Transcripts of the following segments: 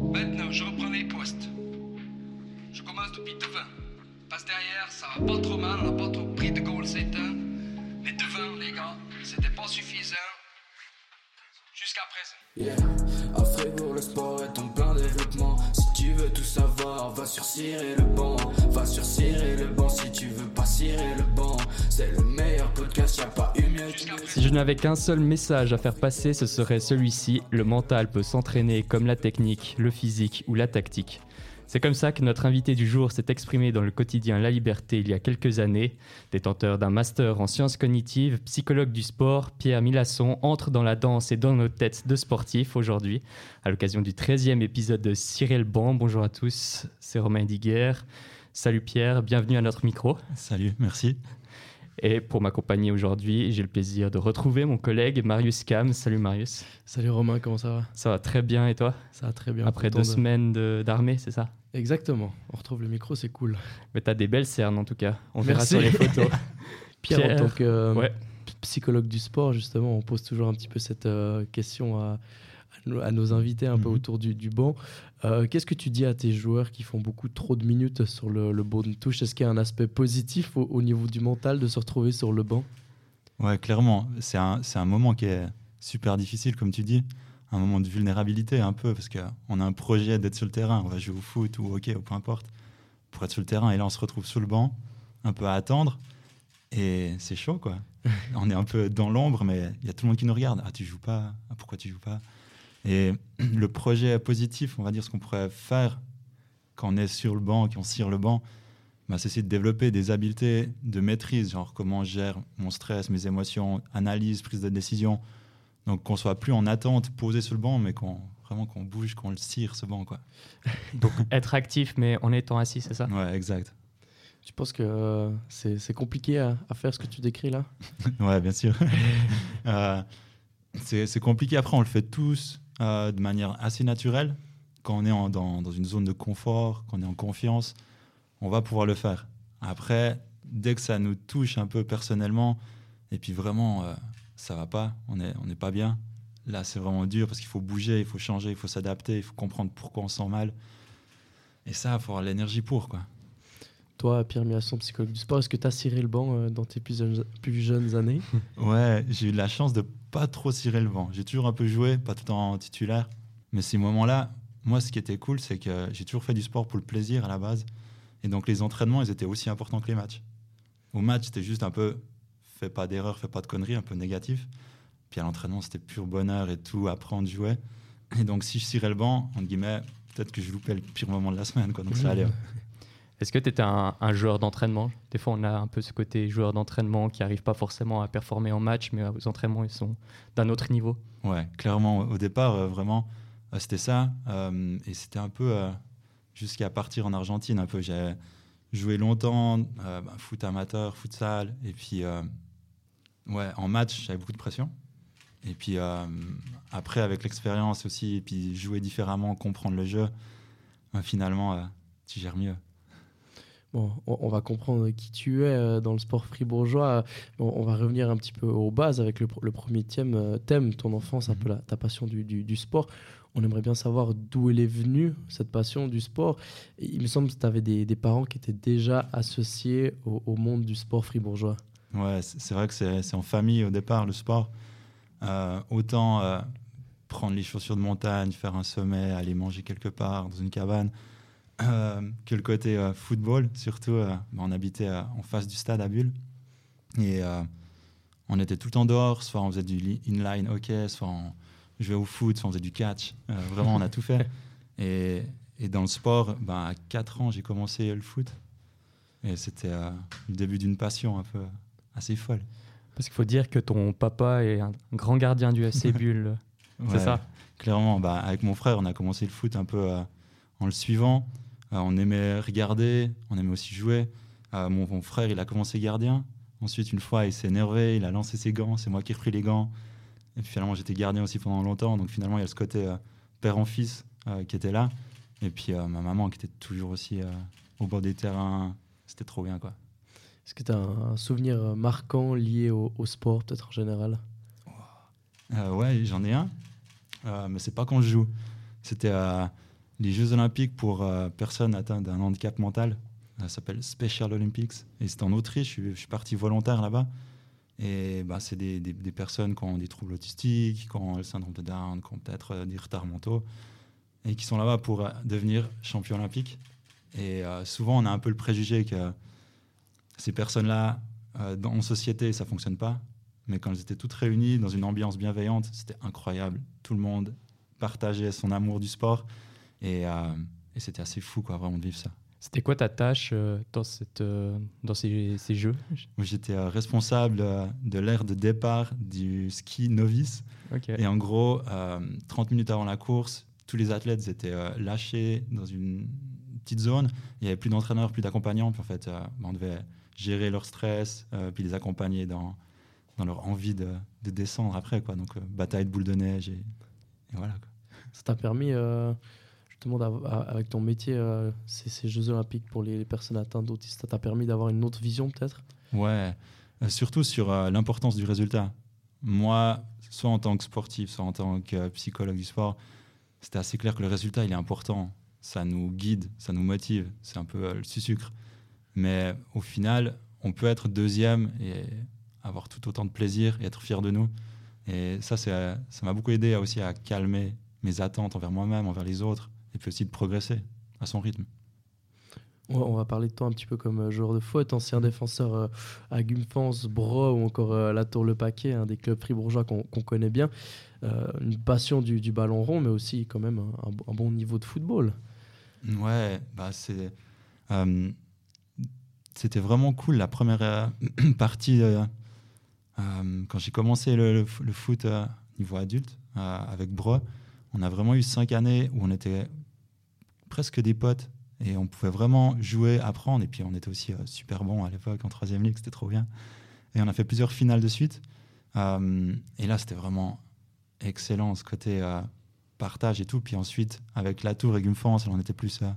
Maintenant, je reprends les postes. Je commence depuis devant. Passe derrière, ça va pas trop mal, on n'a pas trop pris de goal c'est un. Mais devant, les gars, c'était pas suffisant. Jusqu'à présent. Yeah. À Fribourg, le sport est en plein développement. Si je n'avais qu'un seul message à faire passer, ce serait celui-ci. Le mental peut s'entraîner comme la technique, le physique ou la tactique. C'est comme ça que notre invité du jour s'est exprimé dans le quotidien La Liberté il y a quelques années. Détenteur d'un master en sciences cognitives, psychologue du sport, Pierre Milasson entre dans la danse et dans nos têtes de sportifs aujourd'hui, à l'occasion du 13e épisode de Cyril Ban. Bonjour à tous, c'est Romain Diguer. Salut Pierre, bienvenue à notre micro. Salut, merci. Et pour m'accompagner aujourd'hui, j'ai le plaisir de retrouver mon collègue Marius Cam. Salut Marius. Salut Romain, comment ça va? Ça va très bien et toi? Ça va très bien. Après deux de... semaines d'armée, c'est ça? Exactement. On retrouve le micro, c'est cool. Mais t'as des belles cernes en tout cas. On verra sur les photos. Pierre, Pierre, en tant que euh, ouais. psychologue du sport, justement, on pose toujours un petit peu cette euh, question à, à, nos invités un mm -hmm. peu autour du, du banc. Euh, Qu'est-ce que tu dis à tes joueurs qui font beaucoup trop de minutes sur le, le banc de touche? Est-ce qu'il y a un aspect positif au, au, niveau du mental de se retrouver sur le banc? Ouais, clairement. C'est un, un moment qui est super difficile, comme tu dis. Un moment de vulnérabilité, un peu, parce qu'on a un projet d'être sur le terrain. On va jouer au foot ou au hockey, ou peu importe, pour être sur le terrain. Et là, on se retrouve sous le banc, un peu à attendre. Et c'est chaud, quoi. on est un peu dans l'ombre, mais il y a tout le monde qui nous regarde. Ah, tu joues pas ah, Pourquoi tu joues pas? Et le projet positif, on va dire ce qu'on pourrait faire quand on est sur le banc, quand on cire le banc, bah, c'est essayer de développer des habiletés de maîtrise, genre comment je gère mon stress, mes émotions, analyse, prise de décision. Donc qu'on soit plus en attente, posé sur le banc, mais qu'on vraiment qu'on bouge, qu'on le cire ce banc, quoi. Donc être actif, mais en étant assis, c'est ça? Ouais, exact. Tu penses que euh, c'est compliqué à, à, faire ce que tu décris là? Ouais, bien sûr. euh, c'est compliqué. Après, on le fait tous euh, de manière assez naturelle. Quand on est en, dans, dans, une zone de confort, quand on est en confiance, on va pouvoir le faire. Après, dès que ça nous touche un peu personnellement, et puis vraiment, euh, ça va pas, on n'est on est pas bien, là, c'est vraiment dur parce qu'il faut bouger, il faut changer, il faut s'adapter, il faut comprendre pourquoi on se sent mal. Et ça, il faut avoir l'énergie pour, quoi. Toi, Pierre Miasson, psychologue du sport, est-ce que tu as ciré le banc euh, dans tes plus jeunes, plus jeunes années? Ouais, j'ai eu la chance de pas trop cirer le banc. J'ai toujours un peu joué, pas tout en titulaire. Mais ces moments-là, moi, ce qui était cool, c'est que j'ai toujours fait du sport pour le plaisir à la base. Et donc, les entraînements, ils étaient aussi importants que les matchs. Au match, c'était juste un peu fais pas d'erreur, fais pas de conneries, un peu négatif. Puis à l'entraînement, c'était pur bonheur et tout, apprendre, jouer. Et donc, si je cirais le banc, entre guillemets, peut-être que je loupais le pire moment de la semaine. Quoi. Donc, ça allait. Est-ce que tu étais un, un, joueur d'entraînement? Des fois, on a un peu ce côté joueur d'entraînement qui n'arrive pas forcément à performer en match, mais aux entraînements, ils sont d'un autre niveau. Ouais, clairement. Au départ, euh, vraiment, euh, c'était ça. Euh, et c'était un peu jusqu'à partir en Argentine. Un peu, j'ai joué longtemps, bah, foot amateur, futsal. Et puis, ouais, en match, j'avais beaucoup de pression. Et puis après, avec l'expérience aussi, et puis jouer différemment, comprendre le jeu, finalement, tu gères mieux. Bon, on va comprendre qui tu es dans le sport fribourgeois. On va revenir un petit peu aux bases avec le, le premier thème, thème, ton enfance, un peu la, ta passion du, du, du, sport. On aimerait bien savoir d'où elle est venue, cette passion du sport. Il me semble que tu avais des, des, parents qui étaient déjà associés au, au monde du sport fribourgeois. Ouais, c'est vrai que c'est en famille au départ, le sport. Euh, autant euh, prendre les chaussures de montagne, faire un sommet, aller manger quelque part dans une cabane. Euh, que le côté football, surtout, euh, on habitait en face du stade à Bulle. Et on était tout le temps dehors, soit on faisait du inline hockey, soit on jouait au foot, soit on faisait du catch. vraiment, on a tout fait. Et, et, dans le sport, ben, à 4 ans, j'ai commencé le foot. Et c'était le début d'une passion un peu assez folle. Parce qu'il faut dire que ton papa est un grand gardien du SC Bulle. c'est ouais, ça Clairement, bah, avec mon frère, on a commencé le foot un peu en le suivant. Euh, on aimait regarder, on aimait aussi jouer. Euh, mon, mon, frère, il a commencé gardien. Ensuite, une fois, il s'est énervé, il a lancé ses gants. C'est moi qui ai repris les gants. Et puis finalement, j'étais gardien aussi pendant longtemps. Donc finalement, il y a ce côté euh, père en fils euh, qui était là. Et puis ma maman qui était toujours aussi au bord des terrains. C'était trop bien, quoi. Est-ce que tu as un souvenir marquant lié au, sport, peut-être en général? Ouais, j'en ai un. mais c'est pas quand je joue. C'était les Jeux Olympiques pour euh, personnes atteintes d'un handicap mental. Ça s'appelle Special Olympics. Et c'est en Autriche. Je suis, parti volontaire là-bas. Et bah, c'est des, des- personnes qui ont des troubles autistiques, qui ont le syndrome de Down, qui ont peut-être euh, des retards mentaux, et qui sont là-bas pour euh, devenir champion olympique. Et euh, souvent, on a un peu le préjugé que ces personnes-là, euh, en société, ça fonctionne pas. Mais quand elles étaient toutes réunies dans une ambiance bienveillante, c'était incroyable. Tout le monde partageait son amour du sport. Et, euh, et c'était assez fou, quoi, vraiment, de vivre ça. C'était quoi ta tâche euh, dans, cette, euh, dans ces, ces jeux? J'étais euh, responsable de l'aire de départ du ski novice. Et en gros, euh, 30 minutes avant la course, tous les athlètes étaient lâchés dans une petite zone. Il n'y avait plus d'entraîneurs, plus d'accompagnants. Puis en fait, euh, on devait gérer leur stress, euh, puis les accompagner dans, dans leur envie de, de descendre après. Quoi. Donc, euh, bataille de boules de neige. Et, et voilà. quoi. Ça t'a permis, euh, justement, avec ton métier, euh, ces, ces Jeux Olympiques pour les, les personnes atteintes d'autisme, ça t'a permis d'avoir une autre vision peut-être? Ouais, surtout sur l'importance du résultat. Moi, soit en tant que sportif, soit en tant que psychologue du sport, c'était assez clair que le résultat, il est important. Ça nous guide, ça nous motive. C'est un peu le sucre. Mais au final, on peut être deuxième et avoir tout autant de plaisir et être fier de nous. Et ça, ça m'a beaucoup aidé à- aussi à calmer mes attentes envers moi-même, envers les autres, et puis aussi de progresser à son rythme. on, va parler de toi un petit peu comme euh, joueur de foot, ancien défenseur euh, à Gumfans, Bro ou encore euh, la Tour Le Paquet, un des clubs fribourgeois qu'on connaît bien. Euh, une passion du, du ballon rond, mais aussi quand même un, bon- un bon niveau de football. Ouais, bah c'est, euh, c'était vraiment cool la première euh, partie euh, euh, quand j'ai commencé le, foot niveau adulte avec Bro. On a vraiment eu cinq années où on était presque des potes et on pouvait vraiment jouer, apprendre. Et puis on était aussi super bons à l'époque en troisième ligue, c'était trop bien. Et on a fait plusieurs finales de suite. Et là, c'était vraiment excellent ce côté partage et tout. Puis ensuite, avec la tour et Gumfans, on était plus, euh,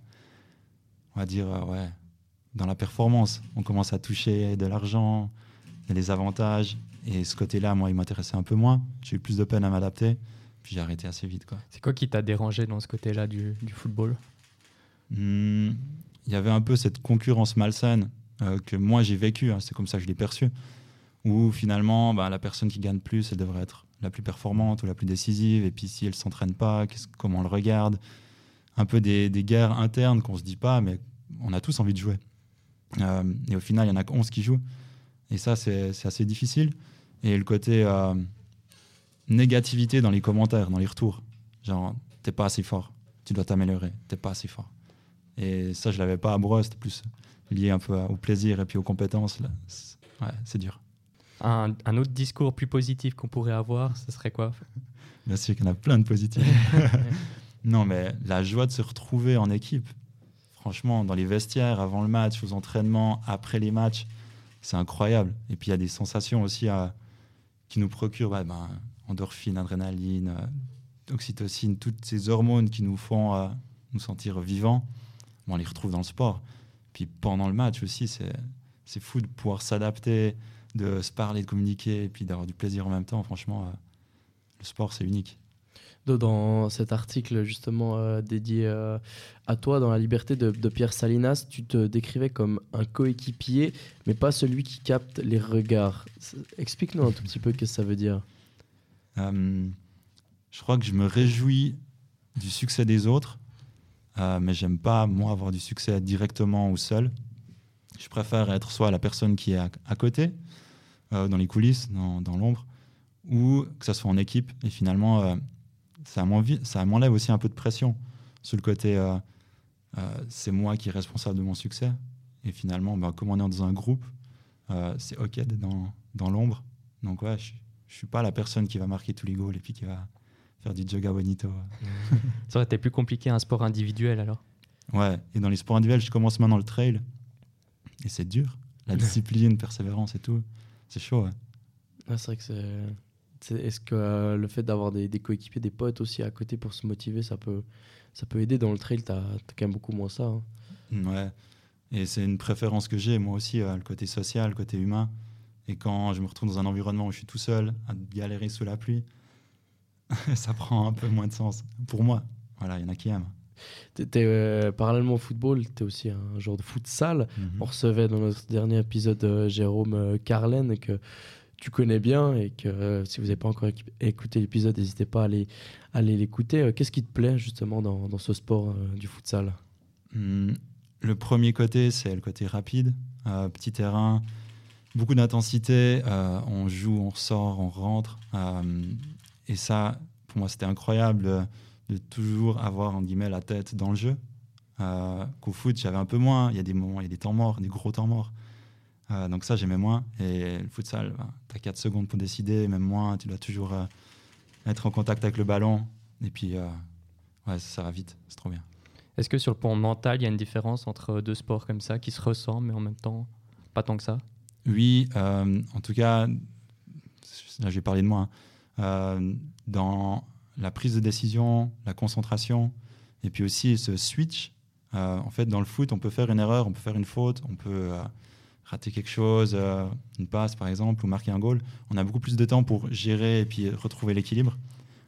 on va dire, ouais, dans la performance. On commence à toucher de l'argent, des avantages. Et ce côté-là, moi, il m'intéressait un peu moins. J'ai eu plus de peine à m'adapter. Puis j'ai arrêté assez vite, quoi. C'est quoi qui t'a dérangé dans ce côté-là du, du football? Hmm, Il y avait un peu cette concurrence malsaine euh, que moi j'ai vécu, hein, c'est comme ça que je l'ai perçu, où finalement bah, la personne qui gagne plus, elle devrait être la plus performante ou la plus décisive, et puis si elle s'entraîne pas, comment on le regarde? Un peu des, des guerres internes qu'on se dit pas, mais on a tous envie de jouer. Euh, et au final, il y en a que 11 qui jouent, et ça c'est assez difficile. Et le côté euh, négativité dans les commentaires, dans les retours, genre t'es pas assez fort, tu dois t'améliorer, t'es pas assez fort. Et ça, je l'avais pas à Bro, c'était plus lié un peu au plaisir et puis aux compétences. Là. C'est- Ouais, c'est dur. un, un autre discours plus positif qu'on pourrait avoir, ce serait quoi? Bien sûr qu'il y en a plein de positifs. non, mais la joie de se retrouver en équipe, franchement, dans les vestiaires, avant le match, aux entraînements, après les matchs, c'est incroyable. Et puis il y a des sensations aussi qui nous procurent bah, ben, endorphine, adrénaline, euh, oxytocine, toutes ces hormones qui nous font euh, nous sentir vivants. On les retrouve dans le sport. Puis pendant le match aussi, c'est c'est fou de pouvoir s'adapter, de se parler, de communiquer, et puis d'avoir du plaisir en même temps. Franchement, euh, le sport, c'est unique. Dans cet article justement euh, dédié euh, à toi, dans la liberté de, Pierre Salinas, tu te décrivais comme un coéquipier, mais pas celui qui capte les regards. Explique-nous un tout petit peu ce que ça veut dire. Euh, je crois que je me réjouis du succès des autres, mais j'aime pas, moi, avoir du succès directement ou seul. Je préfère être soit la personne qui est à, côté, dans les coulisses, dans, dans l'ombre, ou que ça soit en équipe. Et finalement, ça m'enlève aussi un peu de pression sur le côté euh, euh, c'est moi qui est responsable de mon succès. Et finalement, bah, comme on est dans un groupe, euh, c'est OK d'être dans, dans l'ombre. Donc, ouais, je, je suis pas la personne qui va marquer tous les goals et puis qui va faire du yoga bonito. Ça aurait été plus compliqué un sport individuel alors? Ouais, et dans les sports individuels, je commence maintenant le trail. Et c'est dur. La discipline, persévérance et tout. C'est chaud, ouais. Ah, c'est vrai que c'est. Est-ce que euh, le fait d'avoir des, des coéquipiers, des potes aussi à côté pour se motiver, ça peut, ça peut aider dans le trail? T'as as quand même beaucoup moins ça. hein. Ouais. Et c'est une préférence que j'ai, moi aussi, euh, le côté social, le côté humain. Et quand je me retrouve dans un environnement où je suis tout seul, à galérer sous la pluie, ça prend un peu moins de sens. Pour moi. Voilà, il y en a qui aiment. T'étais, euh, parallèlement au football, tu es aussi un joueur de futsal. Mhm. On recevait dans notre dernier épisode euh, Jérôme Carlen que tu connais bien et que euh, si vous n'avez pas encore écouté l'épisode, n'hésitez pas à aller, l'écouter. Euh, Qu'est-ce qui te plaît justement dans, ce sport euh, du futsal? Hum, Le premier côté, c'est le côté rapide, petit terrain, beaucoup d'intensité. on joue, on sort, on rentre. et ça, pour moi, c'était incroyable de toujours avoir, en guillemets, la tête dans le jeu. Qu'au foot, j'avais un peu moins. Il y a des moments, il y a des temps morts, des gros temps morts. Donc ça, j'aimais moins. Et le futsal, tu as 4 secondes pour décider, même moins. Tu dois toujours euh, être en contact avec le ballon. Et puis, euh, ouais, ça va vite. C'est trop bien. Est-ce que sur le plan mental, il y a une différence entre deux sports comme ça qui se ressemblent, mais en même temps, pas tant que ça? Oui, euh, en tout cas, là je vais parler de moi, hein. Dans la prise de décision, la concentration, et puis aussi ce switch. en fait, dans le foot, on peut faire une erreur, on peut faire une faute, on peut rater quelque chose, euh, une passe par exemple, ou marquer un goal. On a beaucoup plus de temps pour gérer et puis retrouver l'équilibre.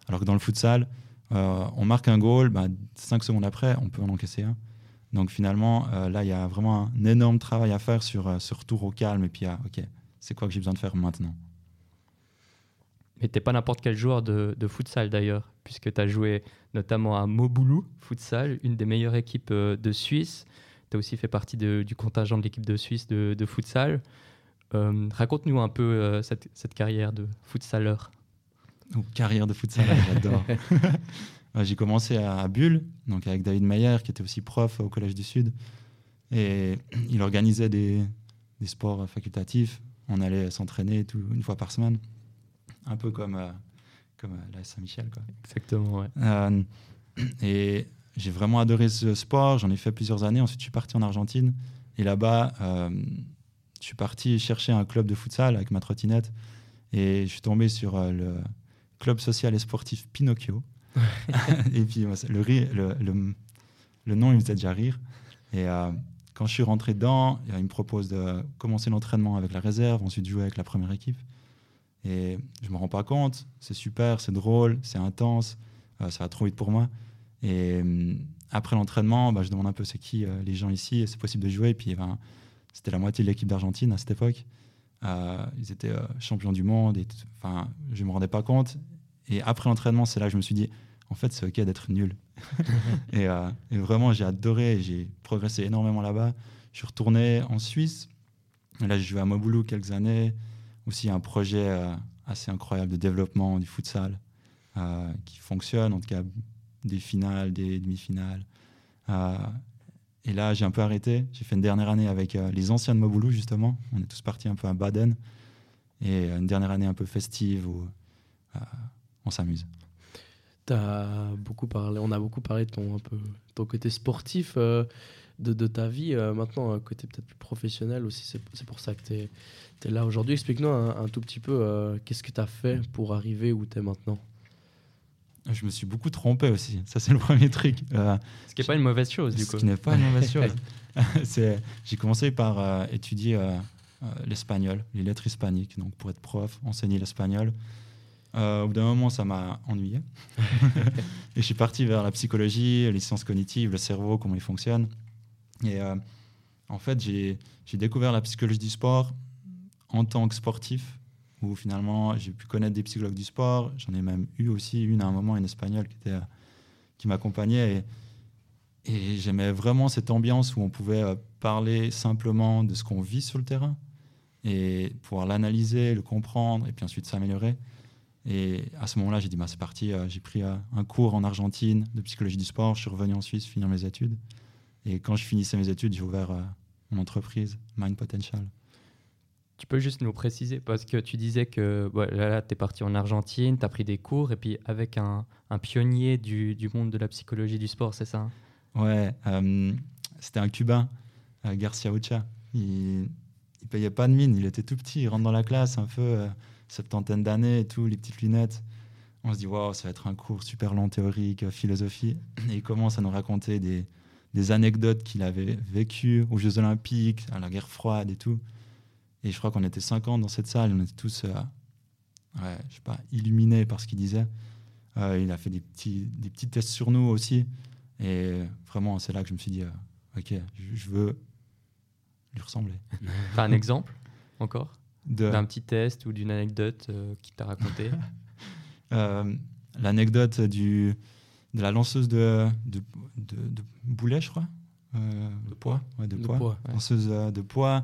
Alors que dans le futsal, euh, on marque un goal, bah, cinq secondes après, on peut en encaisser un. Donc finalement, euh, là, il y a vraiment un énorme travail à faire sur ce retour au calme et puis à, ok, c'est quoi que j'ai besoin de faire maintenant? Mais t'es pas n'importe quel joueur de, de futsal d'ailleurs, puisque tu as joué notamment à Moboulou Futsal, une des meilleures équipes de Suisse. Tu as aussi fait partie de- du contingent de l'équipe de Suisse de, de futsal. Euh, Raconte-nous un peu euh, cette, cette carrière de futsaleur. Ou carrière de futsal, j'adore. Ouais, j'ai commencé à, à Bulle, donc avec David Mayer, qui était aussi prof au Collège du Sud. Et il organisait des, des sports facultatifs. On allait s'entraîner une fois par semaine, un peu comme, euh, comme à la Saint-Michel. Exactement, ouais. Euh, et j'ai vraiment adoré ce sport. J'en ai fait plusieurs années. Ensuite, je suis parti en Argentine. Et là-bas, euh, je suis parti chercher un club de futsal avec ma trottinette. Et je suis tombé sur euh, le club social et sportif Pinocchio. et puis, le, le, le- le nom, il me faisait déjà rire. Et euh, quand je suis rentré dedans, il me propose de commencer l'entraînement avec la réserve, ensuite jouer avec la première équipe. Et je me rends pas compte. C'est super, c'est drôle, c'est intense. Euh, ça va trop vite pour moi. Et hum, après l'entraînement, bah, je demande un peu c'est qui euh, les gens ici, c'est possible de jouer? Et puis ben, c'était la moitié de l'équipe d'Argentine à cette époque. Euh, ils étaient euh, champions du monde. Et Enfin, je me rendais pas compte. Et après l'entraînement, c'est là que je me suis dit, en fait, c'est ok d'être nul. et, euh, vraiment, j'ai adoré. J'ai progressé énormément là-bas. Je suis retourné en Suisse. Là, j'ai joué à Moboulou quelques années. Aussi un projet euh, assez incroyable de développement du futsal euh, qui fonctionne, en tout cas des finales, des demi-finales. Euh, et là, j'ai un peu arrêté. J'ai fait une dernière année avec euh, les anciens de Moboulou, justement. On est tous partis un peu à Baden. Et euh, une dernière année un peu festive où on s'amuse. T'as beaucoup parlé, on a beaucoup parlé de ton, un peu, ton côté sportif de, ta vie. Maintenant, un côté peut-être plus professionnel aussi. C'est pour ça que tu es, là aujourd'hui. Explique-nous un, un tout petit peu qu'est-ce que tu as fait pour arriver où tu es maintenant? Je me suis beaucoup trompé aussi. Ça, c'est le premier truc. Euh, Ce qui n'est pas une mauvaise chose, du Ce coup. qui n'est pas une mauvaise chose. J'ai commencé par euh, étudier euh, l'espagnol, les lettres hispaniques, donc pour être prof, enseigner l'espagnol. Au bout d'un moment, ça m'a ennuyé. et je suis parti vers la psychologie, les sciences cognitives, le cerveau, comment il fonctionne. Et en fait, j'ai découvert la psychologie du sport en tant que sportif, où finalement, j'ai pu connaître des psychologues du sport. J'en ai même eu aussi une à un moment, une espagnole qui, euh, m'accompagnait. Et, j'aimais vraiment cette ambiance où on pouvait euh, parler simplement de ce qu'on vit sur le terrain et pouvoir l'analyser, le comprendre et puis ensuite s'améliorer. Et à ce moment-là, j'ai dit, bah, c'est parti, euh, j'ai pris un cours en Argentine de psychologie du sport, je suis revenu en Suisse finir mes études. Et quand je finissais mes études, j'ai ouvert mon entreprise, Mind Potential. Tu peux juste nous préciser, parce que tu disais que voilà, là, tu es parti en Argentine, tu as pris des cours, et puis avec un, un pionnier du, du monde de la psychologie du sport, c'est ça hein? Ouais, euh, c'était un Cubain, euh, Garcia Ucha. Il, il payait pas de mine, il était tout petit, il rentre dans la classe un peu, euh, septantaine d'années et tout, les petites lunettes. On se dit, waouh, ça va être un cours super long théorique, euh, philosophie. Et il commence à nous raconter des, des anecdotes qu'il avait vécues aux Jeux Olympiques, à la guerre froide et tout. Et je crois qu'on était 50 dans cette salle, on était tous, euh, ouais, je sais pas, illuminés par ce qu'il disait. Euh, il a fait des petits, des petits tests sur nous aussi. Et vraiment, c'est là que je me suis dit, euh, ok, je, je veux lui ressembler. T'as un exemple encore? De- d'un petit test ou d'une anecdote euh, qui t'a raconté Euh, L'anecdote du de la lanceuse de, de, de, de boulet, je crois. Euh, de poids. Ouais, de, De poids. poids, ouais. Lanceuse euh, de poids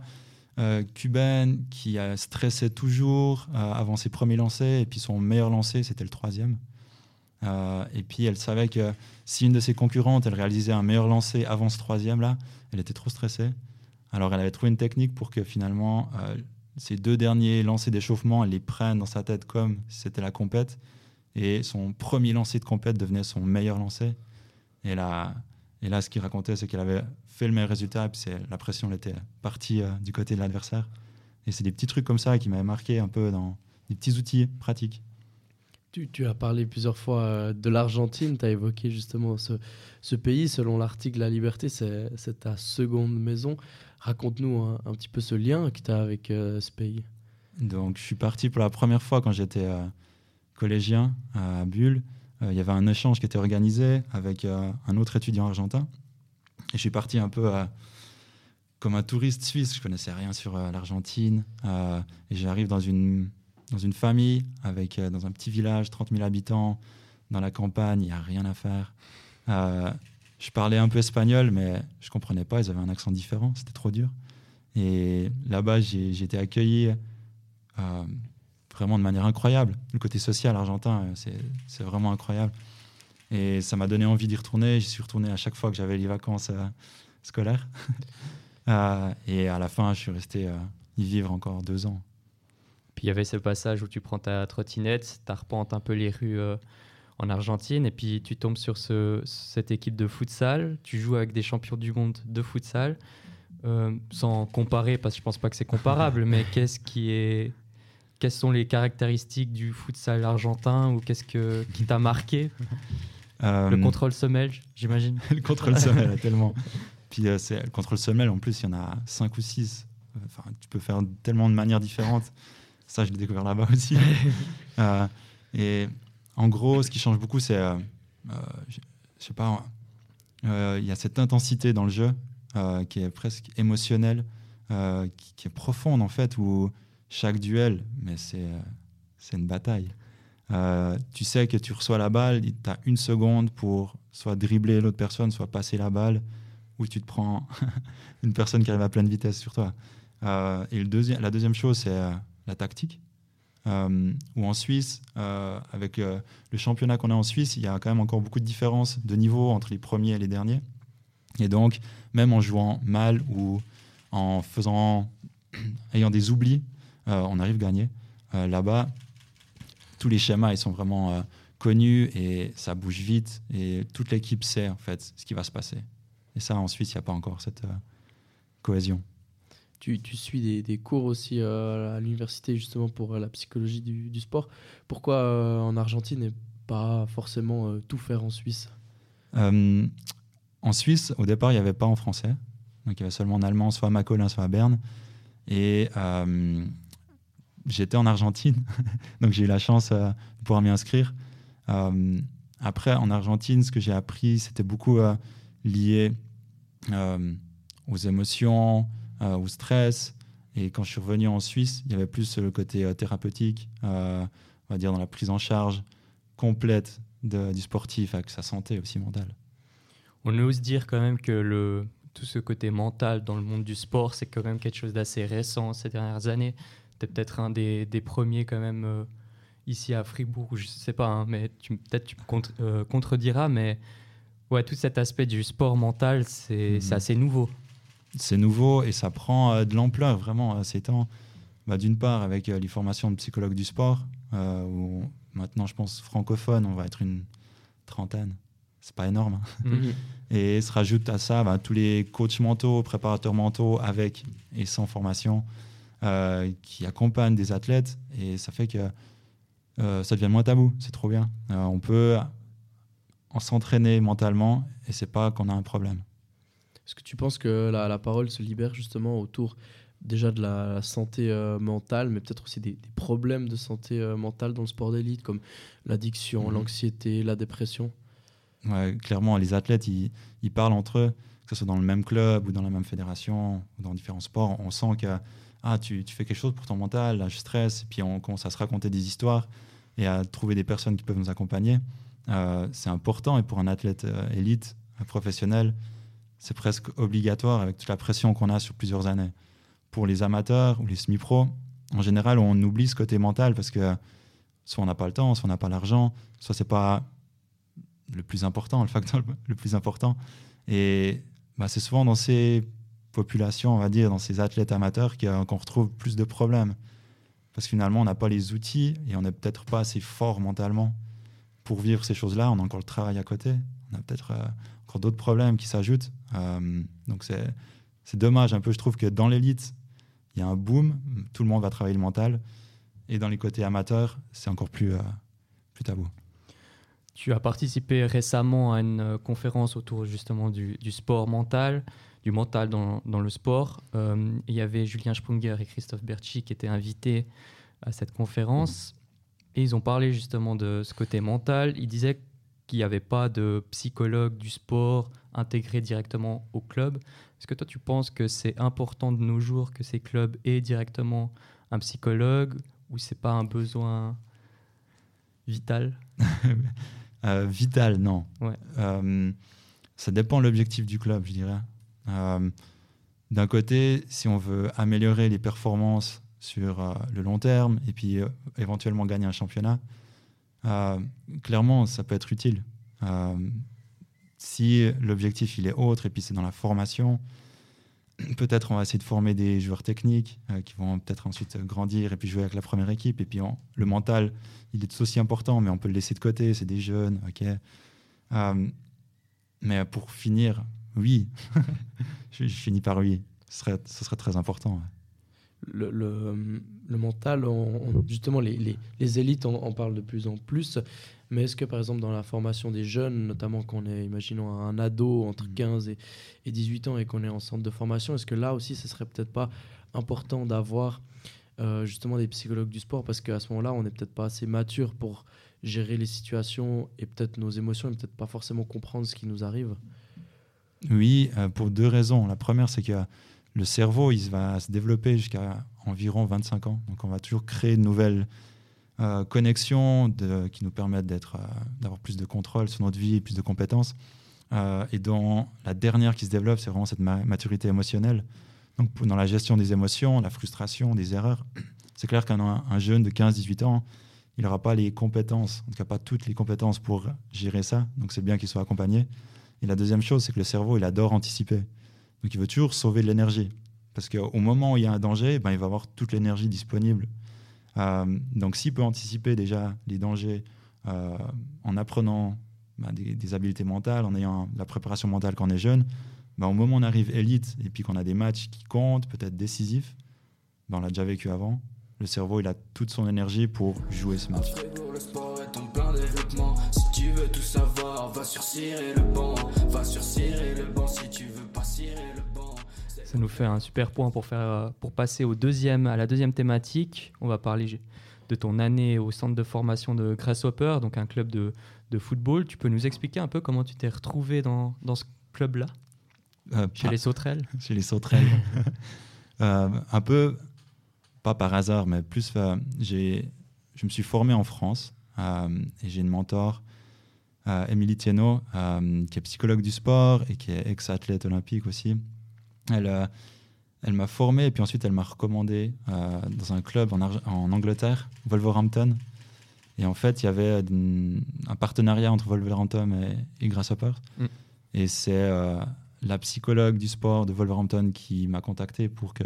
euh, cubaine qui a stressé toujours euh, avant ses premiers lancers. Et puis son meilleur lancer, c'était le troisième. Euh, et puis elle savait que si une de ses concurrentes, elle réalisait un meilleur lancer avant ce troisième-là, elle était trop stressée. Alors elle avait trouvé une technique pour que finalement euh, ces deux derniers lancers d'échauffement, elle les prenne dans sa tête comme c'était la compète. Et son premier lancer de compète devenait son meilleur lancer. Et là, et là ce qu'il racontait, c'est qu'elle avait fait le meilleur résultat. Et puis la pression elle était partie euh, du côté de l'adversaire. Et c'est des petits trucs comme ça qui m'avaient marqué un peu dans des petits outils pratiques. Tu, tu as parlé plusieurs fois euh, de l'Argentine, tu as évoqué justement ce, ce pays, selon l'article La Liberté, c'est ta seconde maison. Raconte-nous un, un petit peu ce lien que tu as avec euh, ce pays. Donc, je suis parti pour la première fois quand j'étais euh, collégien à Bulle. Il y avait un échange qui était organisé avec un autre étudiant argentin. Et je suis parti un peu comme un touriste suisse. Je connaissais rien sur euh, l'Argentine. Euh, et j'arrive dans une, dans une famille, avec, euh, dans un petit village, 30 000 habitants, dans la campagne, il n'y a rien à faire. Je parlais un peu espagnol, mais je comprenais pas. Ils avaient un accent différent. C'était trop dur. Et là-bas, j'ai été accueilli vraiment de manière incroyable. Le côté social argentin, c'est vraiment incroyable. Et ça m'a donné envie d'y retourner. J'y suis retourné à chaque fois que j'avais les vacances euh, scolaires. Euh, et à la fin, je suis resté euh, y vivre encore deux ans. Puis il y avait ce passage où tu prends ta trottinette, tu arpentes un peu les rues euh, en Argentine, et puis tu tombes sur ce- cette équipe de futsal. Tu joues avec des champions du monde de futsal. Sans comparer, parce que je pense pas que c'est comparable, mais qu'est-ce qui est. Quelles sont les caractéristiques du futsal argentin ou qu'est-ce que, qui t'a marqué? Le contrôle semelle, j'imagine. le contrôle semelle, tellement. Puis euh, c'est- le contrôle semelle, en plus, il y en a cinq ou six. Enfin, tu peux faire tellement de manières différentes. Ça, je l'ai découvert là-bas aussi. Euh, et en gros, ce qui change beaucoup, c'est, euh, euh, je sais pas, euh, il y a cette intensité dans le jeu euh, qui est presque émotionnelle, euh, qui, qui est profonde en fait, où chaque duel, mais c'est euh, c'est une bataille. Euh, tu sais que tu reçois la balle, tu as une seconde pour soit dribbler l'autre personne, soit passer la balle, ou tu te prends une personne qui arrive à pleine vitesse sur toi. Euh, et la deuxième chose, c'est euh, la tactique. Où en Suisse, avec le championnat qu'on a en Suisse, il y a quand même encore beaucoup de différences de niveau entre les premiers et les derniers. Et donc, même en jouant mal ou en faisant, ayant des oublis, on arrive à gagner. Là-bas, tous les schémas ils sont vraiment euh, connus et ça bouge vite et toute l'équipe sait en fait ce qui va se passer. Et ça, en Suisse, il n'y a pas encore cette euh, cohésion. Tu, tu suis des, des cours aussi euh, à l'université justement pour la psychologie du, du sport. Pourquoi en Argentine et pas forcément tout faire en Suisse? En Suisse, au départ, il n'y avait pas en français. Donc, il y avait seulement en allemand, soit à Macolin, soit à Berne. Et euh, j'étais en Argentine. donc, j'ai eu la chance euh, de pouvoir m'y inscrire. Euh, après, en Argentine, ce que j'ai appris, c'était beaucoup euh, lié aux émotions, au stress. Et quand je suis revenu en Suisse, il y avait plus le côté thérapeutique, on va dire dans la prise en charge complète du sportif avec sa santé aussi mentale. On ose dire quand même que tout ce côté mental dans le monde du sport, c'est quand même quelque chose d'assez récent ces dernières années. Tu es peut-être un des, des premiers quand même euh, ici à Fribourg, je sais pas, hein, mais tu- peut-être tu me contre- euh, contrediras, mais ouais, tout cet aspect du sport mental, c'est Mhm. assez nouveau. C'est nouveau et ça prend euh, de l'ampleur vraiment à ces temps. Bah, D'une part, avec euh, les formations de psychologues du sport, euh, où maintenant, je pense, francophone, on va être une trentaine. C'est pas énorme. hein. Mhm. Et se rajoute à ça bah, tous les coachs mentaux, préparateurs mentaux avec et sans formation euh, qui accompagnent des athlètes. Et ça fait que euh, ça devient moins tabou. C'est trop bien. Euh, on peut en s'entraîner mentalement et c'est pas qu'on a un problème. Est-ce que tu penses que la, la parole se libère justement autour déjà de la, la santé euh, mentale, mais peut-être aussi des, des problèmes de santé euh, mentale dans le sport d'élite, comme l'addiction, Mhm. l'anxiété, la dépression? Ouais, clairement, les athlètes, ils, ils parlent entre eux, que ce soit dans le même club ou dans la même fédération ou dans différents sports. On sent que ah, tu, fais quelque chose pour ton mental, là, je stresse, puis on commence à se raconter des histoires et à trouver des personnes qui peuvent nous accompagner. Euh, c'est important et pour un athlète euh, élite, un professionnel, c'est presque obligatoire avec toute la pression qu'on a sur plusieurs années. Pour les amateurs ou les semi-pros, en général, on oublie ce côté mental parce que soit on n'a pas le temps, soit on n'a pas l'argent, soit c'est pas le plus important, le facteur le plus important. Et bah, c'est souvent dans ces populations, on va dire, dans ces athlètes amateurs qu'on retrouve plus de problèmes. Parce que finalement, on n'a pas les outils et on n'est peut-être pas assez fort mentalement pour vivre ces choses-là. On a encore le travail à côté. On a peut-être euh, encore d'autres problèmes qui s'ajoutent. Euh, donc c'est dommage un peu. Je trouve que dans l'élite, il y a un boom. Tout le monde va travailler le mental. Et dans les côtés amateurs, c'est encore plus, euh, plus tabou. Tu as participé récemment à une conférence autour justement du sport mental du mental dans, dans le sport. Euh, il y avait Julien Sprunger et Christophe Berchi qui étaient invités à cette conférence et ils ont parlé justement de ce côté mental. Ils disaient qu'il n'y avait pas de psychologue du sport intégré directement au club. Est-ce que toi tu penses que c'est important de nos jours que ces clubs aient directement un psychologue ou c'est pas un besoin vital? Euh, Vital, non. Ouais. Euh, ça dépend de l'objectif du club, je dirais. Euh, d'un côté, si on veut améliorer les performances sur euh, le long terme et puis euh, éventuellement gagner un championnat, clairement, ça peut être utile. si l'objectif il est autre et puis c'est dans la formation, peut-être on va essayer de former des joueurs techniques qui vont peut-être ensuite grandir et puis jouer avec la première équipe. Et puis le mental, il est aussi important, mais on peut le laisser de côté. C'est des jeunes, ok. mais pour finir, oui. je, finis par oui. Ce serait, ce serait très important. Le, le, mental, justement, les, les, les élites en, parlent de plus en plus. Mais est-ce que, par exemple, dans la formation des jeunes, notamment quand on est, imaginons, un ado entre 15 mm. et, et 18 ans et qu'on est en centre de formation, est-ce que là aussi, ce serait peut-être pas important d'avoir euh, justement des psychologues du sport? Parce qu'à ce moment-là, on n'est peut-être pas assez mature pour gérer les situations et peut-être nos émotions et peut-être pas forcément comprendre ce qui nous arrive. Oui, euh, pour deux raisons. La première, c'est que le cerveau, il va se développer jusqu'à environ 25 ans. Donc, on va toujours créer de nouvelles euh, connexions qui nous permettent euh, d'avoir plus de contrôle sur notre vie, plus de compétences. et dans la dernière qui se développe, c'est vraiment cette maturité émotionnelle. Donc, dans la gestion des émotions, la frustration, des erreurs, c'est clair qu'un un jeune de 15-18 ans, il n'aura pas les compétences, en tout cas pas toutes les compétences pour gérer ça. Donc, c'est bien qu'il soit accompagné. Et la deuxième chose, c'est que le cerveau, il adore anticiper. Donc il veut toujours sauver de l'énergie. Parce qu'au moment où il y a un danger, ben, il va avoir toute l'énergie disponible. Euh, donc s'il peut anticiper déjà les dangers euh, en apprenant ben, des, habiletés mentales, en ayant la préparation mentale quand on est jeune, ben, au moment où on arrive élite et puis qu'on a des matchs qui comptent, peut-être décisifs, ben, on l'a déjà vécu avant, le cerveau il a toute son énergie pour jouer ce match savoir, va sur le banc. Va sur le banc si tu veux pas le banc. Ça nous fait un super point pour, faire, pour passer au deuxième, à la deuxième thématique. On va parler de ton année au centre de formation de Grasshopper, donc un club de, de football. Tu peux nous expliquer un peu comment tu t'es retrouvé dans, dans ce club-là? Euh, Chez les Sauterelles Chez les Sauterelles. euh, un peu, pas par hasard, mais plus, euh, j'ai, je me suis formé en France euh, et j'ai une mentor euh, Émilie Thienot, euh, qui est psychologue du sport et qui est ex-athlète olympique aussi. Elle, euh, elle m'a formé et puis ensuite elle m'a recommandé dans un club en, en, Angleterre, Wolverhampton. Et en fait, il y avait un partenariat entre Wolverhampton et, et Grasshopper. Mm. Et c'est la psychologue du sport de Wolverhampton qui m'a contacté pour que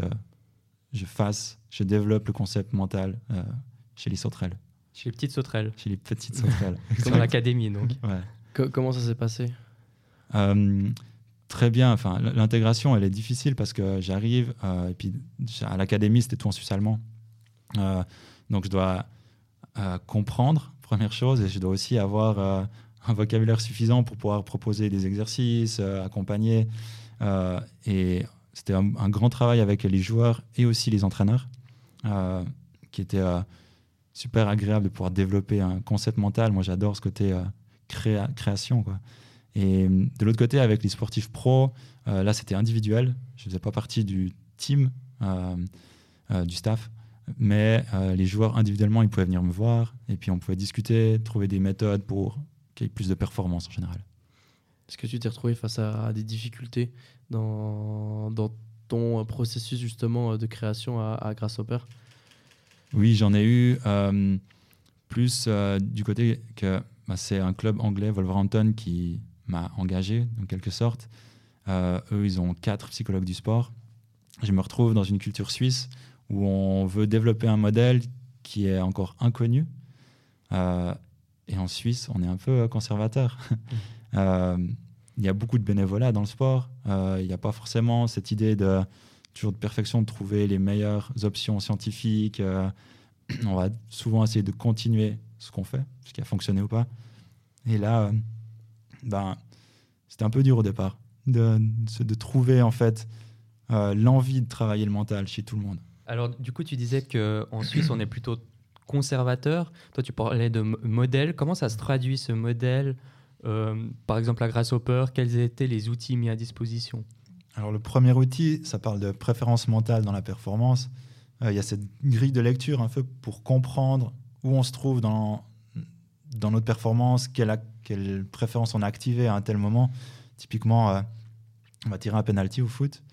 je fasse, je développe le concept mental chez les sauterelles. Chez les petites sauterelles. Chez les petites sauterelles. Dans l'académie, donc. comment ça s'est passé? Euh, Très bien. Enfin, l'intégration, elle est difficile parce que j'arrive, euh, et puis à l'académie, c'était tout en suisse allemand. Euh, donc, je dois comprendre, première chose, et je dois aussi avoir un vocabulaire suffisant pour pouvoir proposer des exercices, accompagner. et c'était un, un, grand travail avec les joueurs et aussi les entraîneurs, qui étaient super agréable de pouvoir développer un concept mental. Moi, j'adore ce côté euh, création. Et de l'autre côté, avec les sportifs pro, là, c'était individuel. Je ne faisais pas partie du team, du staff. Mais les joueurs individuellement, ils pouvaient venir me voir et puis on pouvait discuter, trouver des méthodes pour qu'il y ait plus de performance en général. Est-ce que tu t'es retrouvé face à, des difficultés dans, dans, ton processus justement de création à, à Grasshopper? Oui, j'en ai eu euh, plus euh, du côté que bah, c'est un club anglais, Wolverhampton, qui m'a engagé en quelque sorte. Euh, eux, ils ont quatre psychologues du sport. Je me retrouve dans une culture suisse où on veut développer un modèle qui est encore inconnu. et en Suisse, on est un peu conservateur. Il y a beaucoup de bénévolat dans le sport. Il n'y a pas forcément cette idée de toujours de perfection, de trouver les meilleures options scientifiques. Euh, on va souvent essayer de continuer ce qu'on fait, ce qui a fonctionné ou pas. Et là, ben, c'était un peu dur au départ de, de trouver en fait l'envie de travailler le mental chez tout le monde. Alors, du coup, tu disais qu'en Suisse, on est plutôt conservateur. Toi, tu parlais de modèle. Comment ça se traduit ce modèle euh, par exemple, à Grasshopper, quels étaient les outils mis à disposition? Alors, le premier outil, ça parle de préférence mentale dans la performance. Euh, il y a cette grille de lecture un peu pour comprendre où on se trouve dans, dans notre performance, quelle, quelle préférence on a activée à un tel moment. Typiquement, euh, on va tirer un penalty au foot.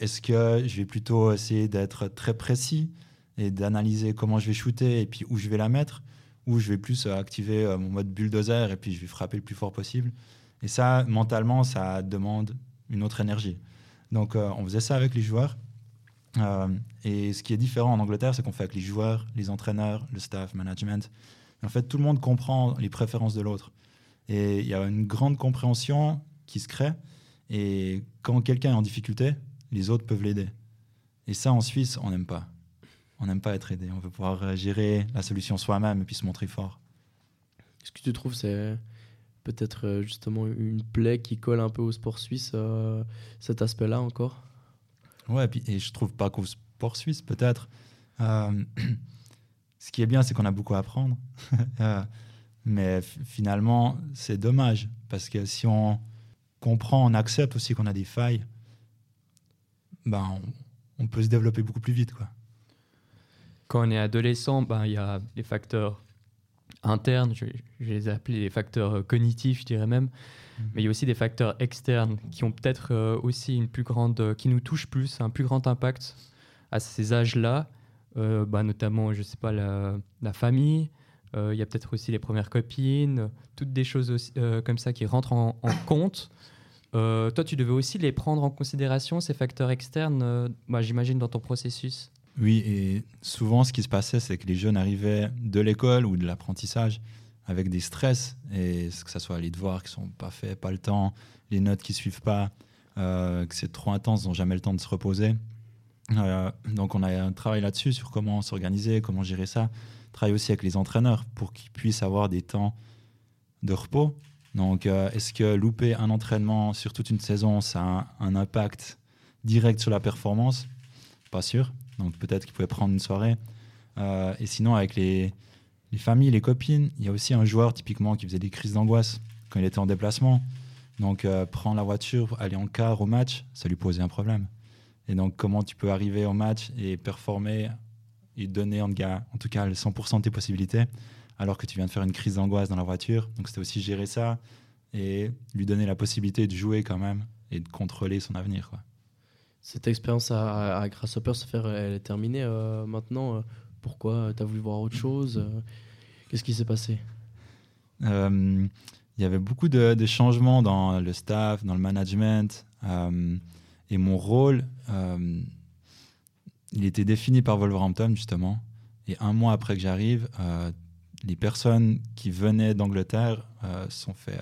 Est-ce que je vais plutôt essayer d'être très précis et d'analyser comment je vais shooter et puis où je vais la mettre où je vais plus euh, activer euh, mon mode bulldozer et puis je vais frapper le plus fort possible? Et ça, mentalement, ça demande une autre énergie. Donc, euh, on faisait ça avec les joueurs. et ce qui est différent en Angleterre, c'est qu'on fait avec les joueurs, les entraîneurs, le staff, management. en fait, tout le monde comprend les préférences de l'autre. Et il y a une grande compréhension qui se crée. Et quand quelqu'un est en difficulté, les autres peuvent l'aider. Et ça, en Suisse, on n'aime pas on n'aime pas être aidé. On veut pouvoir euh, gérer la solution soi-même et puis se montrer fort. Est-ce que tu trouves c'est peut-être euh, justement une plaie qui colle un peu au sport suisse, euh, cet aspect-là encore? Ouais, et, puis, et je trouve pas qu'au sport suisse, peut-être. ce qui est bien, c'est qu'on a beaucoup à apprendre. mais finalement, c'est dommage parce que si on comprend, on accepte aussi qu'on a des failles, ben, on, on peut se développer beaucoup plus vite. Quoi quand on est adolescent, ben, il y a les facteurs internes, je, les ai appelés les facteurs euh, cognitifs, je dirais même, mhm. mais il y a aussi des facteurs externes qui ont peut-être euh, aussi une plus grande, euh, qui nous touchent plus, un plus grand impact à ces âges-là, bah, notamment, je sais pas, la, famille, il y a peut-être aussi les premières copines, toutes des choses aussi, comme ça qui rentrent en, compte. toi, tu devais aussi les prendre en considération, ces facteurs externes, bah, j'imagine, dans ton processus oui, et souvent, ce qui se passait, c'est que les jeunes arrivaient de l'école ou de l'apprentissage avec des stress, et que ce soit les devoirs qui sont pas faits, pas le temps, les notes qui suivent pas, euh, que c'est trop intense, ils n'ont jamais le temps de se reposer. Euh, donc, on a un travail là-dessus sur comment s'organiser, comment gérer ça. Travail aussi avec les entraîneurs pour qu'ils puissent avoir des temps de repos. Donc, euh, est-ce que louper un entraînement sur toute une saison, ça a un impact direct sur la performance? Pas sûr. Donc peut-être qu'il pouvait prendre une soirée. Euh, et sinon, avec les, familles, les copines, il y a aussi un joueur typiquement qui faisait des crises d'angoisse quand il était en déplacement. Donc euh, prendre la voiture, aller en car au match, ça lui posait un problème. Et donc comment tu peux arriver au match et performer et donner en, en tout cas le 100% de tes possibilités alors que tu viens de faire une crise d'angoisse dans la voiture. Donc c'était aussi gérer ça et lui donner la possibilité de jouer quand même et de contrôler son avenir. Cette expérience à, Grasshopper, elle est terminée euh, maintenant. Euh, pourquoi Tu as voulu voir autre chose euh, Qu'est-ce qui s'est passé? Il y avait beaucoup de, changements dans le staff, dans le management. et mon rôle, il était défini par Wolverhampton, justement. Et un mois après que j'arrive, les personnes qui venaient d'Angleterre sont fait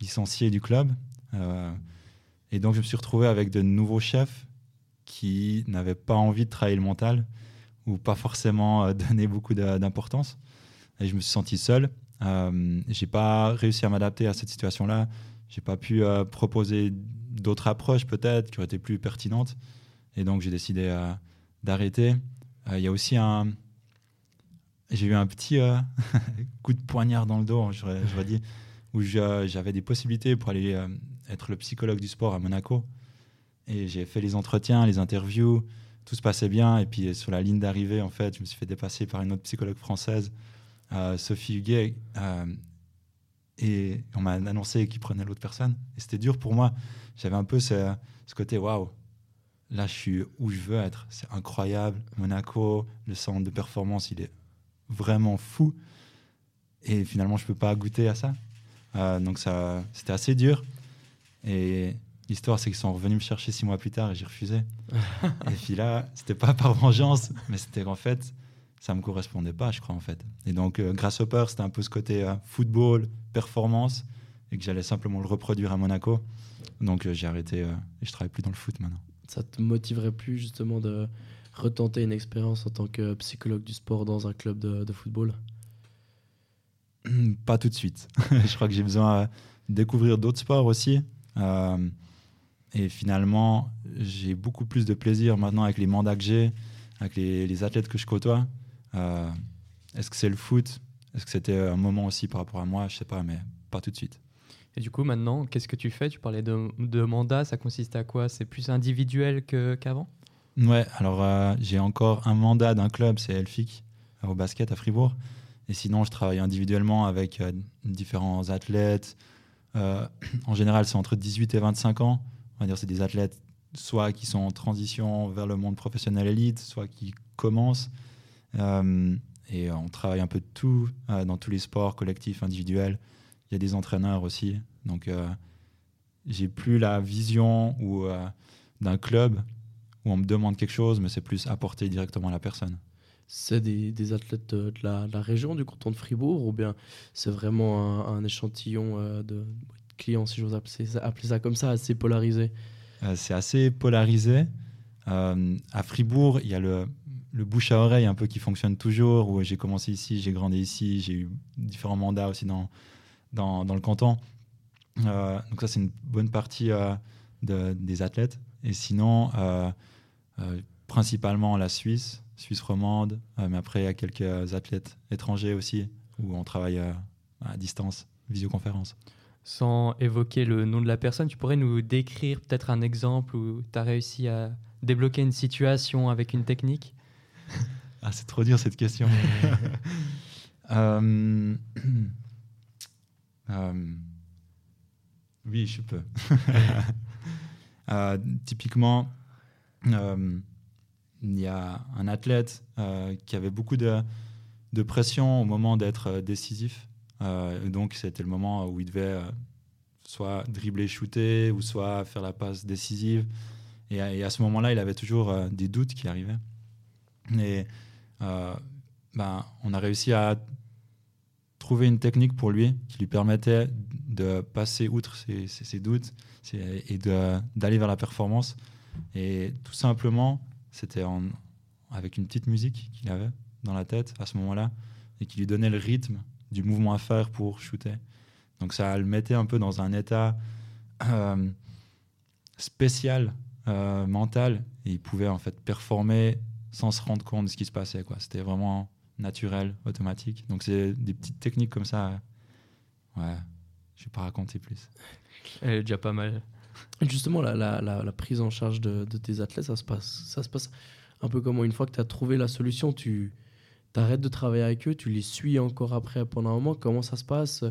licencier du club. Et donc, je me suis retrouvé avec de nouveaux chefs qui n'avaient pas envie de travailler le mental ou pas forcément euh, donner beaucoup d'importance. Et je me suis senti seul. Euh, j'ai pas réussi à m'adapter à cette situation-là. J'ai pas pu euh, proposer d'autres approches peut-être qui auraient été plus pertinentes. Et donc, j'ai décidé euh, d'arrêter. Il y a aussi un. J'ai eu un petit coup de poignard dans le dos, j'aurais dit où je- j'avais des possibilités pour aller être le psychologue du sport à Monaco. Et j'ai fait les entretiens, les interviews, tout se passait bien. Et puis sur la ligne d'arrivée, en fait, je me suis fait dépasser par une autre psychologue française, euh, Sophie Huguet. euh, et on m'a annoncé qu'il prenait l'autre personne. Et c'était dur pour moi. J'avais un peu ce, côté waouh, là je suis où je veux être. C'est incroyable. Monaco, le centre de performance, il est vraiment fou. Et finalement, je peux pas goûter à ça. Euh, donc ça, c'était assez dur. Et l'histoire, c'est qu'ils sont revenus me chercher six mois plus tard et j'ai refusé. et puis là, c'était pas par vengeance, mais c'était qu'en fait, ça me correspondait pas, je crois en fait. Et donc, euh, Grasshopper, c'était un peu ce côté euh, football, performance, et que j'allais simplement le reproduire à Monaco. Donc, euh, j'ai arrêté euh, et je travaille plus dans le foot maintenant. Ça te motiverait plus justement de retenter une expérience en tant que psychologue du sport dans un club de, de football? Pas tout de suite. je crois que j'ai besoin de découvrir d'autres sports aussi. Euh, et finalement, j'ai beaucoup plus de plaisir maintenant avec les mandats que j'ai, avec les, les athlètes que je côtoie. Euh, Est-ce que c'est le foot? Est-ce que c'était un moment aussi par rapport à moi? Je sais pas, mais pas tout de suite. Et du coup, maintenant, qu'est-ce que tu fais? Tu parlais de, de mandat, ça consiste à quoi? C'est plus individuel qu'avant? Ouais, alors euh, j'ai encore un mandat d'un club, c'est Elfic, au basket à Fribourg. Et sinon, je travaille individuellement avec euh, différents athlètes. Euh, en général, c'est entre 18 et 25 ans. On va dire c'est des athlètes soit qui sont en transition vers le monde professionnel élite, soit qui commencent. Euh, et on travaille un peu de tout euh, dans tous les sports collectifs, individuels. Il y a des entraîneurs aussi. Donc, j'ai plus la vision ou d'un club où on me demande quelque chose, mais c'est plus apporter directement à la personne. C'est des, des athlètes de, la, région, du canton de Fribourg, ou bien c'est vraiment un, échantillon euh, de clients, si j'ose appeler appeler ça comme ça, assez polarisé? Euh, c'est assez polarisé. Euh, à Fribourg, il y a le, le bouche à oreille un peu qui fonctionne toujours, où j'ai commencé ici, j'ai grandi ici, j'ai eu différents mandats aussi dans, dans, dans le canton. Donc ça, c'est une bonne partie de- des athlètes. Et sinon, principalement la Suisse, Suisse romande, euh, mais après, il y a quelques athlètes étrangers aussi, où on travaille euh, à distance, visioconférence. Sans évoquer le nom de la personne, tu pourrais nous décrire peut-être un exemple où tu as réussi à débloquer une situation avec une technique? Ah, c'est trop dur cette question. Euh, euh, oui, je peux. Euh, typiquement, il y a un athlète euh, qui avait beaucoup de, pression au moment d'être euh, décisif. Euh, donc, c'était le moment où il devait soit dribbler, shooter, ou soit faire la passe décisive. Et, à- ce moment-là, il avait toujours des doutes qui arrivaient. Et ben, on a réussi à trouver une technique pour lui qui lui permettait de passer outre ses, ses- doutes et d'aller vers la performance. Et tout simplement, c'était avec une petite musique qu'il avait dans la tête à ce moment-là et qui lui donnait le rythme du mouvement à faire pour shooter. Donc ça le mettait un peu dans un état euh, spécial, euh, mental, et il pouvait en fait performer sans se rendre compte de ce qui se passait. quoi. C'était vraiment naturel, automatique. Donc c'est des petites techniques comme ça. Ouais, je vais pas raconter plus. Elle est déjà pas mal. Justement, la, prise en charge de, tes athlètes, ça se, passe, ça se passe un peu comment? Une fois que tu as trouvé la solution, tu arrêtes de travailler avec eux, tu les suis encore après pendant un moment. Comment ça se passe?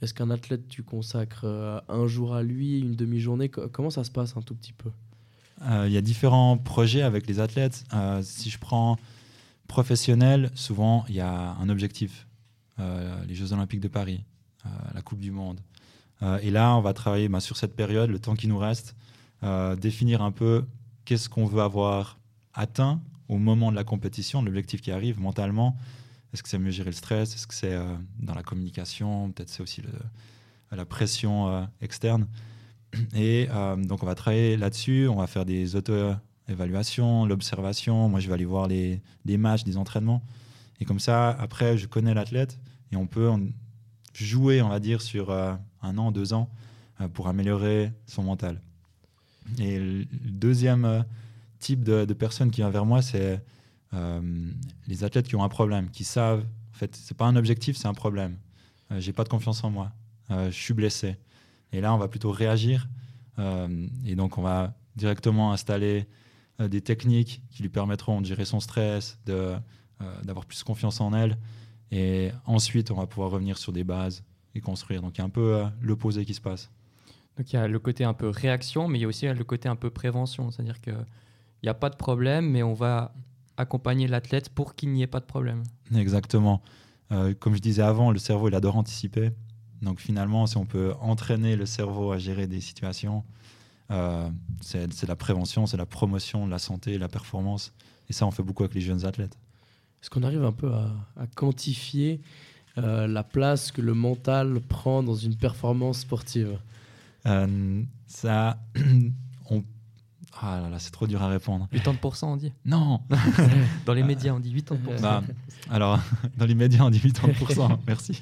Est-ce qu'un athlète, tu consacres euh, un jour à lui, une demi-journée? Co- Comment ça se passe un tout petit peu? Euh, Il y a différents projets avec les athlètes. Euh, si je prends professionnel, souvent il y a un objectif. Les Jeux Olympiques de Paris, la Coupe du Monde. Euh, et là, on va travailler bah, sur cette période, le temps qui nous reste, euh, définir un peu qu'est-ce qu'on veut avoir atteint au moment de la compétition, l'objectif qui arrive mentalement. Est-ce que c'est mieux gérer le stress? Est-ce que c'est euh, dans la communication? Peut-être c'est aussi la pression externe. Et donc, on va travailler là-dessus. On va faire des auto-évaluations, l'observation. Moi, je vais aller voir les, matchs, des entraînements. Et comme ça, après, je connais l'athlète et on peut jouer, on va dire, sur euh, un an, deux ans euh, pour améliorer son mental. Et le deuxième euh, type de, de personne qui vient vers moi, c'est les athlètes qui ont un problème, qui savent, en fait, c'est pas un objectif, c'est un problème. J'ai pas de confiance en moi. je suis blessé. Et là, on va plutôt réagir. et donc, on va directement installer des techniques qui lui permettront de gérer son stress, d'avoir plus confiance en elle. Et ensuite, on va pouvoir revenir sur des bases et construire. Donc, il y a un peu l'opposé qui se passe. Donc il y a le côté un peu réaction, mais il y a aussi le côté un peu prévention. C'est-à-dire qu'il n'y a pas de problème, mais on va accompagner l'athlète pour qu'il n'y ait pas de problème. Exactement. Euh, comme je disais avant, le cerveau, il adore anticiper. Donc finalement, si on peut entraîner le cerveau à gérer des situations, euh, c'est la prévention, c'est la promotion de la santé, la performance. Et ça, on fait beaucoup avec les jeunes athlètes. Est-ce qu'on arrive un peu à, quantifier euh, la place que le mental prend dans une performance sportive? Euh, ça, on... Ah là là, c'est trop dur à répondre. 80% on dit? Non Dans les médias, on dit 80%. Bah, alors, dans les médias, on dit 80%, merci.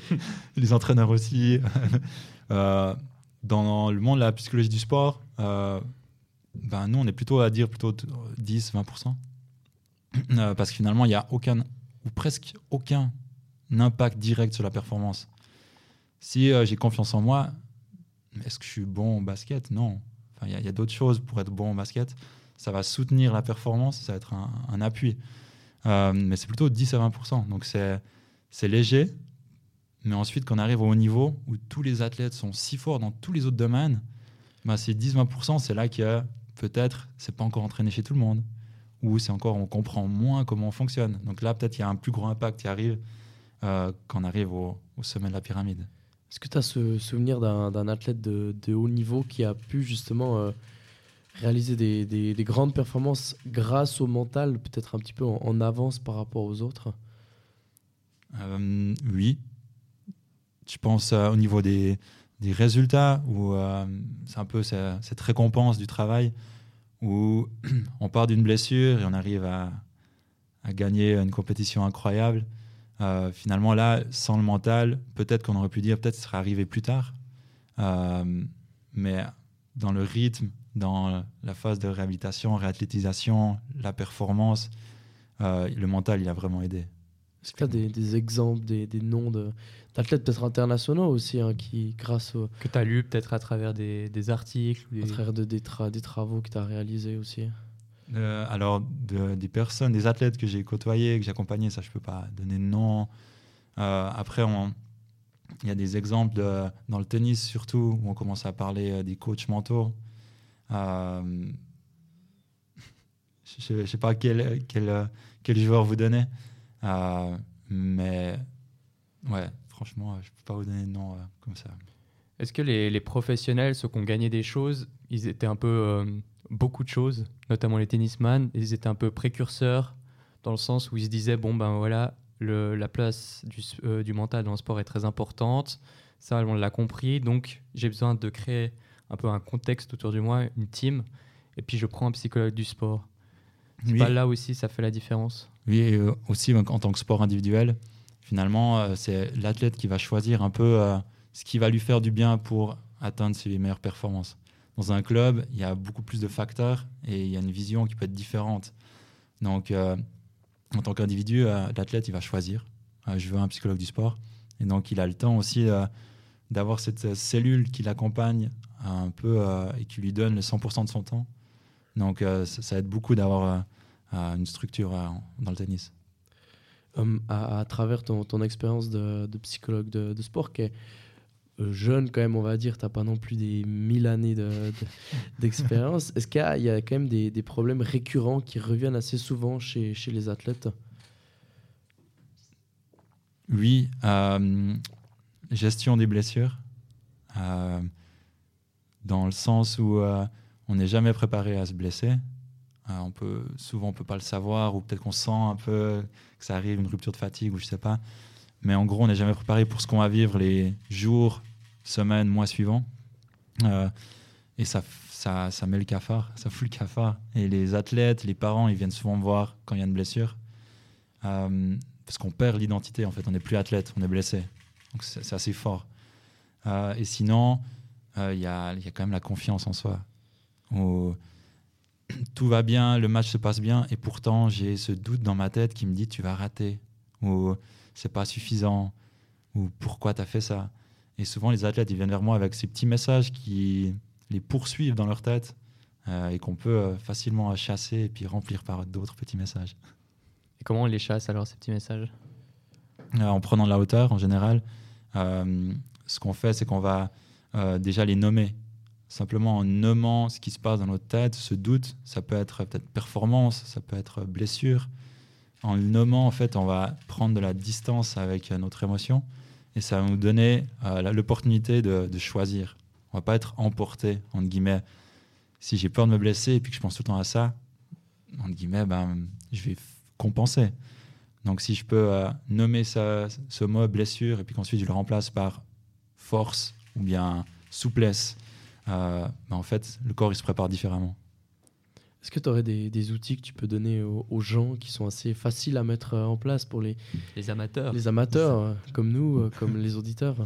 Les entraîneurs aussi. Euh, dans le monde de la psychologie du sport, euh, ben, nous, on est plutôt à dire plutôt 10-20%. parce que finalement, il n'y a aucun, ou presque aucun impact direct sur la performance. Si j'ai confiance en moi, est-ce que je suis bon au basket? Non. Il y a, d'autres choses pour être bon au basket. Ça va soutenir la performance, ça va être un, appui. Euh, mais c'est plutôt 10 à 20% Donc c'est léger. Mais ensuite, quand on arrive au haut niveau, où tous les athlètes sont si forts dans tous les autres domaines, bah c'est 10-20% C'est là que peut-être c'est pas encore entraîné chez tout le monde. Ou c'est encore, on comprend moins comment on fonctionne. Donc là, peut-être il y a un plus gros impact qui arrive euh, quand on arrive au sommet de la pyramide. Est-ce que tu as ce souvenir d'un athlète de, haut niveau qui a pu justement euh, réaliser des, grandes performances grâce au mental, peut-être un petit peu en, avance par rapport aux autres? Euh, Oui. Je pense au niveau des, résultats, où c'est un peu cette récompense du travail, où on part d'une blessure et on arrive à gagner une compétition incroyable. Euh, finalement, là, sans le mental, peut-être qu'on aurait pu dire, peut-être ça serait arrivé plus tard. Euh, mais dans le rythme, dans la phase de réhabilitation, réathlétisation, la performance, euh, le mental, il a vraiment aidé. Est-ce que tu as des, exemples, des, noms d'athlètes peut-être internationaux aussi, hein, qui, grâce au... Que tu as lu peut-être à travers des, articles À travers de, des, des travaux que tu as réalisés aussi euh, alors, des personnes, des athlètes que j'ai côtoyés, que j'ai accompagnés, ça, je ne peux pas donner de nom. Euh, après, il y a des exemples dans le tennis, surtout, où on commence à parler euh, des coachs mentaux. je ne sais pas quel, quel, quel, joueur vous donnez, mais ouais, franchement, je ne peux pas vous donner de nom comme ça. Est-ce que les, les, professionnels, ceux qui ont gagné des choses, ils étaient un peu beaucoup de choses, notamment les tennisman. Ils étaient un peu précurseurs dans le sens où ils se disaient bon ben voilà, le, la place du, euh, du, mental dans le sport est très importante. Ça, on l'a compris. Donc, j'ai besoin de créer un peu un contexte autour de moi, une team. Et puis, je prends un psychologue du sport. Oui. là aussi, ça fait la différence? Oui, et euh, aussi en tant que sport individuel, finalement, euh, c'est l'athlète qui va choisir un peu ce qui va lui faire du bien pour atteindre ses meilleures performances dans un club, il y a beaucoup plus de facteurs et il y a une vision qui peut être différente. Donc, euh, en tant qu'individu, euh, l'athlète, il va choisir. Euh, je veux un psychologue du sport. Et donc, il a le temps aussi d'avoir cette cellule qui l'accompagne un peu et qui lui donne le 100% de son temps. Donc, ça, aide beaucoup d'avoir une structure dans le tennis. Hum, à, travers ton, ton expérience de, psychologue de, de sport, qui est euh, jeune quand même, on va dire, tu n'as pas non plus des mille années d'expérience. Est-ce qu'il y, a quand même des, problèmes récurrents qui reviennent assez souvent chez, chez les athlètes? Oui, euh, gestion des blessures, euh, dans le sens où on n'est jamais préparé à se blesser. On peut, souvent, on peut pas le savoir, ou peut-être qu'on sent un peu que ça arrive, une rupture de fatigue, ou je sais pas. Mais en gros, on n'est jamais préparé pour ce qu'on va vivre les jours, semaine, mois suivant. Euh, et ça, ça, ça met le cafard, ça fout le cafard. Et les athlètes, les parents, ils viennent souvent me voir quand il y a une blessure. Euh, parce qu'on perd l'identité, en fait. On n'est plus athlète, on est blessé. Donc c'est assez fort. Euh, et sinon, il y, a, y, a, quand même la confiance en soi. tout va bien, le match se passe bien, et pourtant j'ai ce doute dans ma tête qui me dit tu vas rater, ou c'est pas suffisant, ou pourquoi tu as fait ça? Et souvent, les athlètes, ils viennent vers moi avec ces petits messages qui les poursuivent dans leur tête euh, et qu'on peut euh, facilement chasser et puis remplir par d'autres petits messages. Et comment on les chasse alors, ces petits messages? Euh, en prenant de la hauteur en général. Euh, ce qu'on fait, c'est qu'on va déjà les nommer. Simplement en nommant ce qui se passe dans notre tête, ce doute, ça peut être peut-être performance, ça peut être blessure. En le nommant, en fait, on va prendre de la distance avec euh, notre émotion et ça va nous donner euh, l'opportunité de, choisir. On va pas être emporté, entre guillemets. Si j'ai peur de me blesser et puis que je pense tout le temps à ça, entre guillemets, ben, je vais compenser. Donc si je peux euh, nommer ce mot blessure et puis qu'ensuite je le remplace par force ou bien souplesse, euh, en fait le corps il se prépare différemment. Est-ce que tu aurais des, des outils que tu peux donner aux, aux gens qui sont assez faciles à mettre euh, en place pour les, Les amateurs. les amateurs euh, comme nous, comme les auditeurs?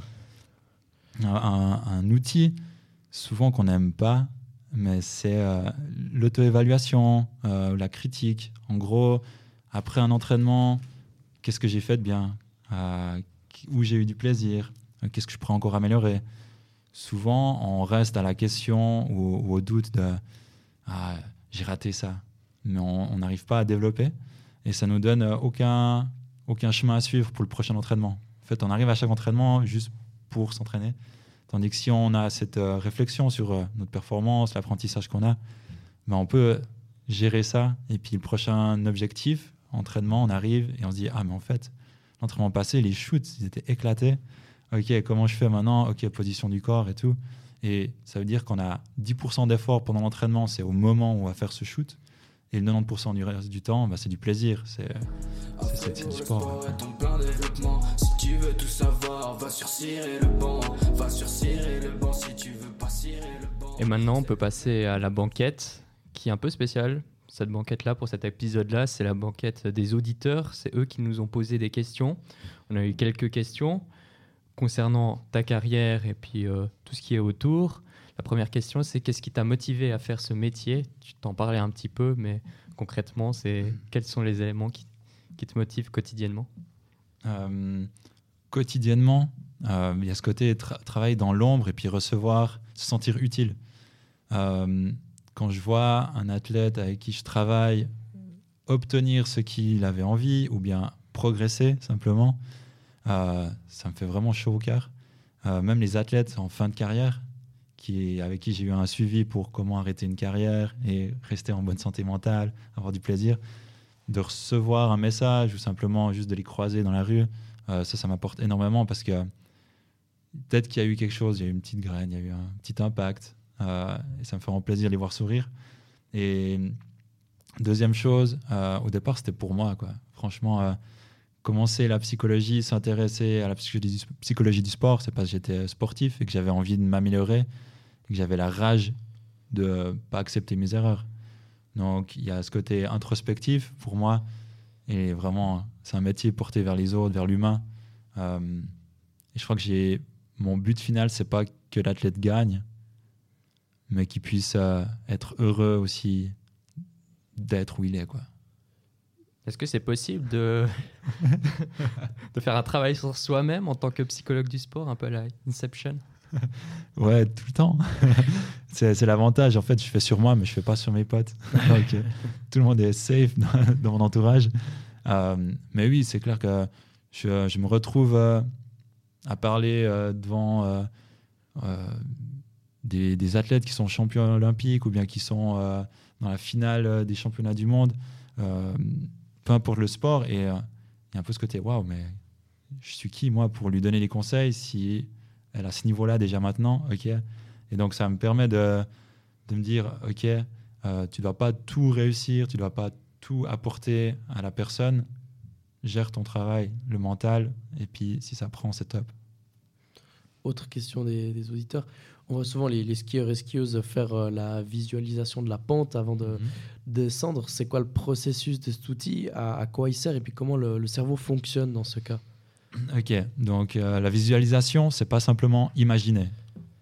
Un, outil souvent qu'on n'aime pas, mais c'est euh, l'auto-évaluation, euh, la critique. En gros, après un entraînement, qu'est-ce que j'ai fait de bien? Euh, Où j'ai eu du plaisir? Qu'est-ce que je pourrais encore améliorer? Souvent, on reste à la question ou, au doute de ah, j'ai raté ça, mais on n'arrive pas à développer et ça nous donne aucun, aucun chemin à suivre pour le prochain entraînement. En fait, on arrive à chaque entraînement juste pour s'entraîner. Tandis que si on a cette euh, réflexion sur euh, notre performance, l'apprentissage qu'on a, ben on peut gérer ça. Et puis le prochain objectif, entraînement, on arrive et on se dit Ah, mais en fait, l'entraînement passé, les shoots, ils étaient éclatés. Ok, comment je fais maintenant? Ok, position du corps et tout. Et ça veut dire qu'on a 10% d'effort pendant l'entraînement, c'est au moment où on va faire ce shoot. Et le 90% du reste du temps, bah, c'est du plaisir. C'est du sport. ouais. est ton plein développement. Si tu veux tout savoir, va sur cirer le banc. Va sur cirer le banc si tu veux pas cirer le banc. Et maintenant, on peut passer à la banquette, qui est un peu spéciale. Cette banquette-là, pour cet épisode-là, c'est la banquette des auditeurs. C'est eux qui nous ont posé des questions. On a eu quelques questions concernant ta carrière et puis euh, tout ce qui est autour. La première question, c'est qu'est-ce qui t'a motivé à faire ce métier? Tu t'en parlais un petit peu, mais concrètement, c'est quels sont les éléments qui, qui te motivent quotidiennement? Euh, quotidiennement, euh, il y a ce côté tra- travailler dans l'ombre et puis recevoir, se sentir utile. Quand je vois un athlète avec qui je travaille obtenir ce qu'il avait envie ou bien progresser simplement, euh, ça me fait vraiment chaud au cœur. Euh, même les athlètes en fin de carrière, qui, avec qui j'ai eu un suivi pour comment arrêter une carrière et rester en bonne santé mentale, avoir du plaisir, de recevoir un message ou simplement juste de les croiser dans la rue, euh, ça, ça m'apporte énormément parce que peut-être qu'il y a eu quelque chose, il y a eu une petite graine, il y a eu un petit impact. et ça me fait vraiment plaisir de les voir sourire. Et deuxième chose, au départ, c'était pour moi. Quoi. Franchement, commencer la psychologie, s'intéresser à la psychologie du, sport, c'est parce que j'étais sportif et que j'avais envie de m'améliorer, que j'avais la rage de pas accepter mes erreurs. Donc il y a ce côté introspectif pour moi, et vraiment, c'est un métier porté vers les autres, vers l'humain. Euh, et je crois que mon but final, c'est pas que l'athlète gagne, mais qu'il puisse euh, être heureux aussi d'être où il est. Quoi. Est-ce que c'est possible de... de faire un travail sur soi-même en tant que psychologue du sport, un peu à la Inception? Ouais, tout le temps. c'est l'avantage. En fait, je fais sur moi, mais je fais pas sur mes potes. Donc, euh, tout le monde est safe dans, dans mon entourage. Euh, mais oui, c'est clair que je, je me retrouve euh, à parler euh, devant des, des athlètes qui sont champions olympiques ou bien qui sont dans la finale des championnats du monde, peu importe le sport. Et euh, il y a un peu ce côté, waouh, mais je suis qui, moi, pour lui donner les conseils si elle a ce niveau-là déjà maintenant, ok. Et donc ça me permet de, de me dire, ok, euh, tu dois pas tout réussir, tu dois pas tout apporter à la personne. Gère ton travail, le mental, et puis si ça prend, c'est top. Autre question des, des auditeurs. On voit souvent les, les skieurs et skieuses faire euh, la visualisation de la pente avant de descendre. C'est quoi le processus de cet outil? À, à quoi il sert? Et puis comment le, le cerveau fonctionne dans ce cas? Ok, donc euh, la visualisation, c'est pas simplement imaginer.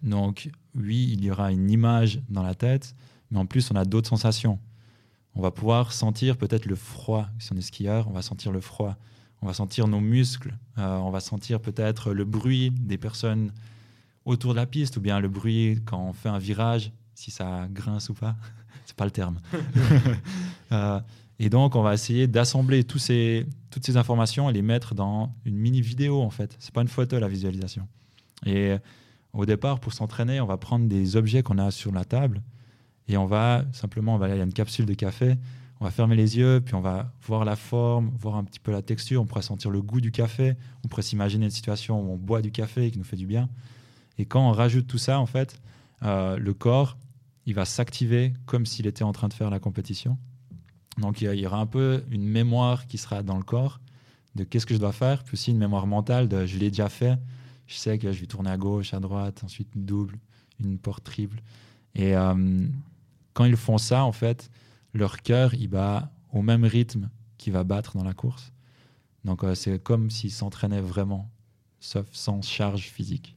Donc oui, il y aura une image dans la tête, mais en plus on a d'autres sensations. On va pouvoir sentir peut-être le froid. Si on est skieur, on va sentir le froid. On va sentir nos muscles. euh, on va sentir peut-être le bruit des personnes autour de la piste ou bien le bruit quand on fait un virage, si ça grince ou pas. C'est pas le terme. Euh, et donc, on va essayer d'assembler tous ces, toutes ces informations et les mettre dans une mini vidéo en fait. C'est pas une photo la visualisation. Et au départ, pour s'entraîner, on va prendre des objets qu'on a sur la table et on va simplement, on va, il y a une capsule de café, on va fermer les yeux, puis on va voir la forme, voir un petit peu la texture, on pourrait sentir le goût du café, on pourrait s'imaginer une situation où on boit du café qui nous fait du bien. Et quand on rajoute tout ça, en fait, euh, le corps, il va s'activer comme s'il était en train de faire la compétition. Donc il y aura un peu une mémoire qui sera dans le corps de qu'est-ce que je dois faire, puis aussi une mémoire mentale de je l'ai déjà fait, je sais que je vais tourner à gauche, à droite, ensuite une double, une porte triple. Et euh, quand ils font ça, en fait, leur cœur, il bat au même rythme qu'il va battre dans la course. Donc euh, c'est comme s'ils s'entraînaient vraiment, sauf sans charge physique.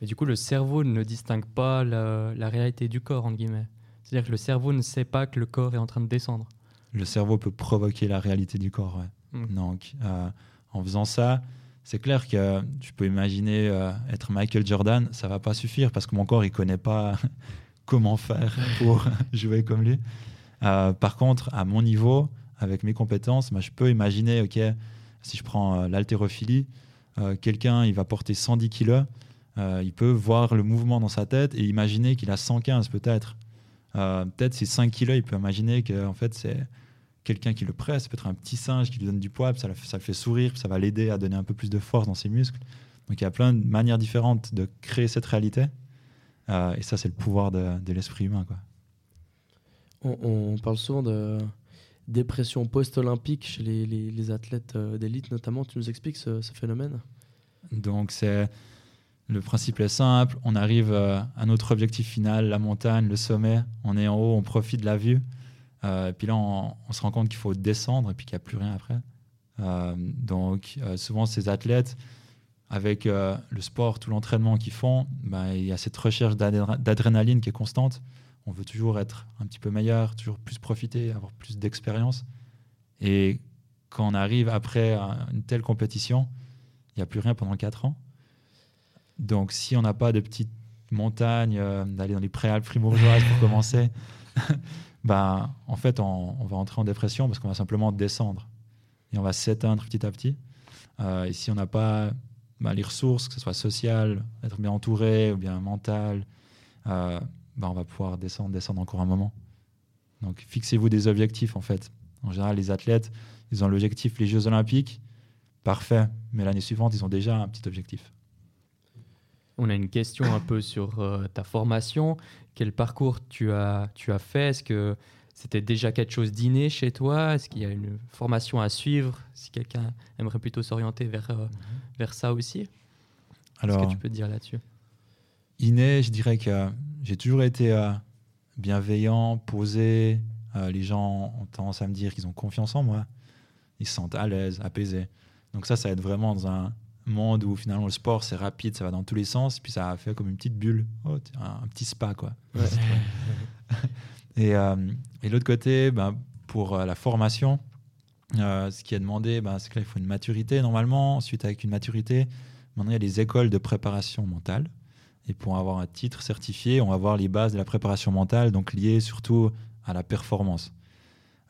Mais du coup, le cerveau ne distingue pas la, la réalité du corps, entre guillemets. C'est-à-dire que le cerveau ne sait pas que le corps est en train de descendre. Le cerveau peut provoquer la réalité du corps, ouais. Mm. Donc, euh, en faisant ça, c'est clair que tu peux imaginer euh, être Michael Jordan, ça va pas suffire parce que mon corps, il connaît pas comment faire pour jouer comme lui. Euh, par contre, à mon niveau, avec mes compétences, moi, je peux imaginer, ok, si je prends euh, l'haltérophilie, euh, quelqu'un, il va porter 110 kilos, euh, il peut voir le mouvement dans sa tête et imaginer qu'il a 115 peut-être. Peut-être c'est 5 kilos, il peut imaginer que en fait c'est quelqu'un qui le presse, peut-être un petit singe qui lui donne du poids, ça, le fait- sourire, ça va l'aider à donner un peu plus de force dans ses muscles. Donc il y a plein de manières différentes de créer cette réalité. Et ça, c'est le pouvoir de, de l'esprit humain. Quoi. On, parle souvent de dépression post-olympique chez les, athlètes euh, d'élite, notamment. Tu nous expliques ce, phénomène? Donc c'est le principe est simple. On arrive euh, à notre objectif final, la montagne, le sommet. On est en haut, on profite de la vue. Euh, et puis là, on, se rend compte qu'il faut descendre et puis qu'il n'y a plus rien après. Donc souvent ces athlètes, avec le sport, tout l'entraînement qu'ils font, ben, il y a cette recherche d'adré- d'adrénaline qui est constante. On veut toujours être un petit peu meilleur, toujours plus profiter, avoir plus d'expérience. Et quand on arrive après une telle compétition, il n'y a plus rien pendant 4 ans. Donc, si on n'a pas de petites montagnes, euh, d'aller dans les préalpes fribourgeoises pour commencer, ben, en fait, on, on va entrer en dépression parce qu'on va simplement descendre. Et on va s'éteindre petit à petit. Euh, et si on n'a pas ben, les ressources, que ce soit sociales, être bien entouré ou bien mental, euh, ben, on va pouvoir descendre, descendre encore un moment. Donc, fixez-vous des objectifs, en fait. En général, les athlètes, ils ont l'objectif les Jeux Olympiques. Parfait. Mais l'année suivante, ils ont déjà un petit objectif. On a une question un peu sur euh, ta formation. Quel parcours tu as, tu as fait? Est-ce que c'était déjà quelque chose d'inné chez toi? Est-ce qu'il y a une formation à suivre? Si quelqu'un aimerait plutôt s'orienter vers, euh, vers ça aussi Qu'est-ce Alors, que tu peux dire là-dessus? inné, je dirais que j'ai toujours été euh, bienveillant, posé. Euh, les gens ont tendance à me dire qu'ils ont confiance en moi. Ils se sentent à l'aise, apaisés. Donc ça, ça aide vraiment dans un monde où finalement le sport, c'est rapide, ça va dans tous les sens. Puis ça a fait comme une petite bulle, Oh, un, un petit spa, quoi. Et, euh, et l'autre côté, ben, pour euh, la formation, ce qui est demandé, ben, c'est qu'il faut une maturité normalement. Ensuite, avec une maturité, maintenant il y a des écoles de préparation mentale. Et pour avoir un titre certifié, on va voir les bases de la préparation mentale, donc liées surtout à la performance.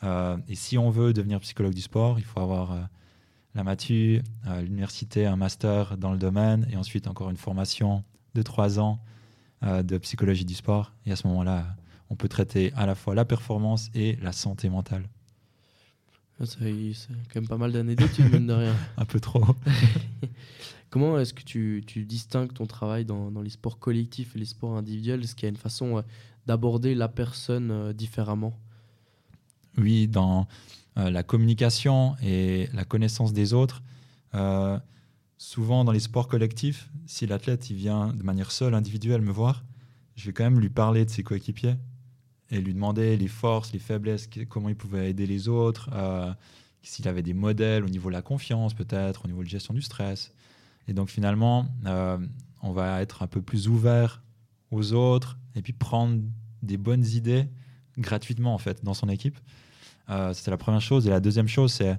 Euh, et si on veut devenir psychologue du sport, il faut avoir euh, la matu, euh, l'université, un master dans le domaine, et ensuite encore une formation de trois ans de psychologie du sport. Et à ce moment-là, on peut traiter à la fois la performance et la santé mentale. C'est quand même pas mal d'années d'études, mine de rien. Un peu trop. Comment est-ce que tu, tu distingues ton travail dans, dans les sports collectifs et les sports individuels? Est-ce qu'il y a une façon euh, d'aborder la personne euh, différemment? Oui, dans euh, la communication et la connaissance des autres. Souvent, dans les sports collectifs, si l'athlète vient de manière seule, individuelle, me voir, je vais quand même lui parler de ses coéquipiers et lui demander les forces, les faiblesses, comment il pouvait aider les autres, s'il avait des modèles au niveau de la confiance, peut-être, au niveau de gestion du stress. Et donc, finalement, euh, on va être un peu plus ouvert aux autres et puis prendre des bonnes idées gratuitement, en fait, dans son équipe. Euh, C'était la première chose. Et la deuxième chose, c'est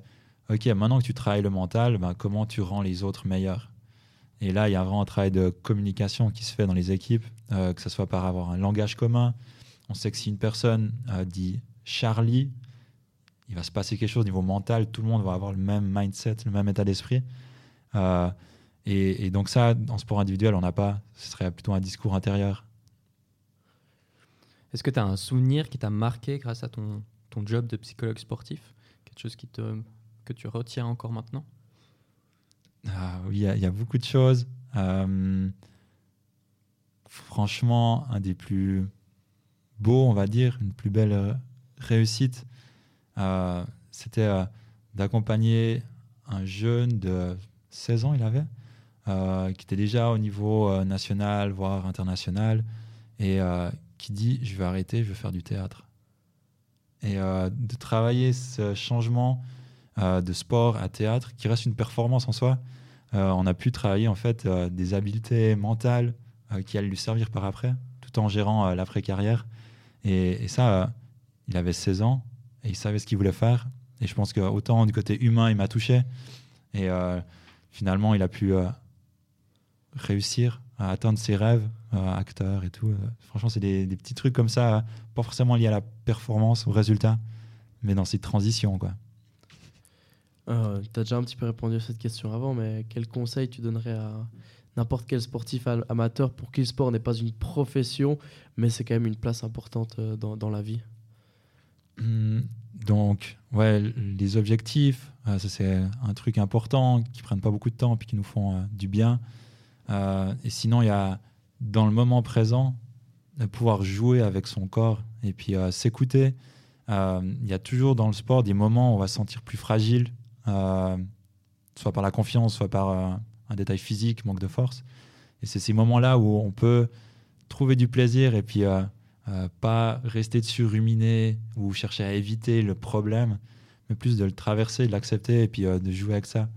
OK, maintenant que tu travailles le mental, ben, comment tu rends les autres meilleurs? Et là, il y a vraiment un travail de communication qui se fait dans les équipes, euh, que ce soit par avoir un langage commun. On sait que si une personne euh, dit Charlie, il va se passer quelque chose au niveau mental, tout le monde va avoir le même mindset, le même état d'esprit. Et, et donc ça, en sport individuel, on n'a pas. Ce serait plutôt un discours intérieur. Est-ce que tu as un souvenir qui t'a marqué grâce à ton, ton job de psychologue sportif? Quelque chose qui te, que tu retiens encore maintenant? Ah oui, il y, a- il y a beaucoup de choses. Euh, franchement, un des plus beaux, on va dire, une plus belle euh, réussite, euh, c'était euh, d'accompagner un jeune de 16 ans, il avait, qui était déjà au niveau euh, national, voire international, et euh, qui dit, je vais arrêter, je vais faire du théâtre. Et euh, de travailler ce changement euh, de sport à théâtre, qui reste une performance en soi, euh, on a pu travailler en fait euh, des habiletés mentales euh, qui allaient lui servir par après, tout en gérant euh, l'après-carrière. Et, ça, euh, il avait 16 ans et il savait ce qu'il voulait faire. Et je pense que autant du côté humain, il m'a touché. Et euh, finalement, il a pu euh, réussir à atteindre ses rêves, euh, acteur et tout. Euh, franchement, c'est des, des petits trucs comme ça, euh, pas forcément liés à la performance, au résultat, mais dans ces transitions, quoi. Euh, tu as déjà un petit peu répondu à cette question avant, mais quel conseil tu donnerais à n'importe quel sportif amateur pour qui le sport n'est pas une profession, mais c'est quand même une place importante euh, dans, dans la vie? Hum, Donc, ouais, les objectifs, ça c'est un truc important qui prennent pas beaucoup de temps puis qui nous font du bien. Euh, et sinon, il y a dans le moment présent de pouvoir jouer avec son corps et puis euh, s'écouter. Euh, Il y a toujours dans le sport des moments où on va se sentir plus fragile, soit par la confiance, soit par un détail physique, manque de force. Et c'est ces moments-là où on peut trouver du plaisir et puis pas rester dessus, ruminer ou chercher à éviter le problème, mais plus de le traverser, de l'accepter et puis de jouer avec ça.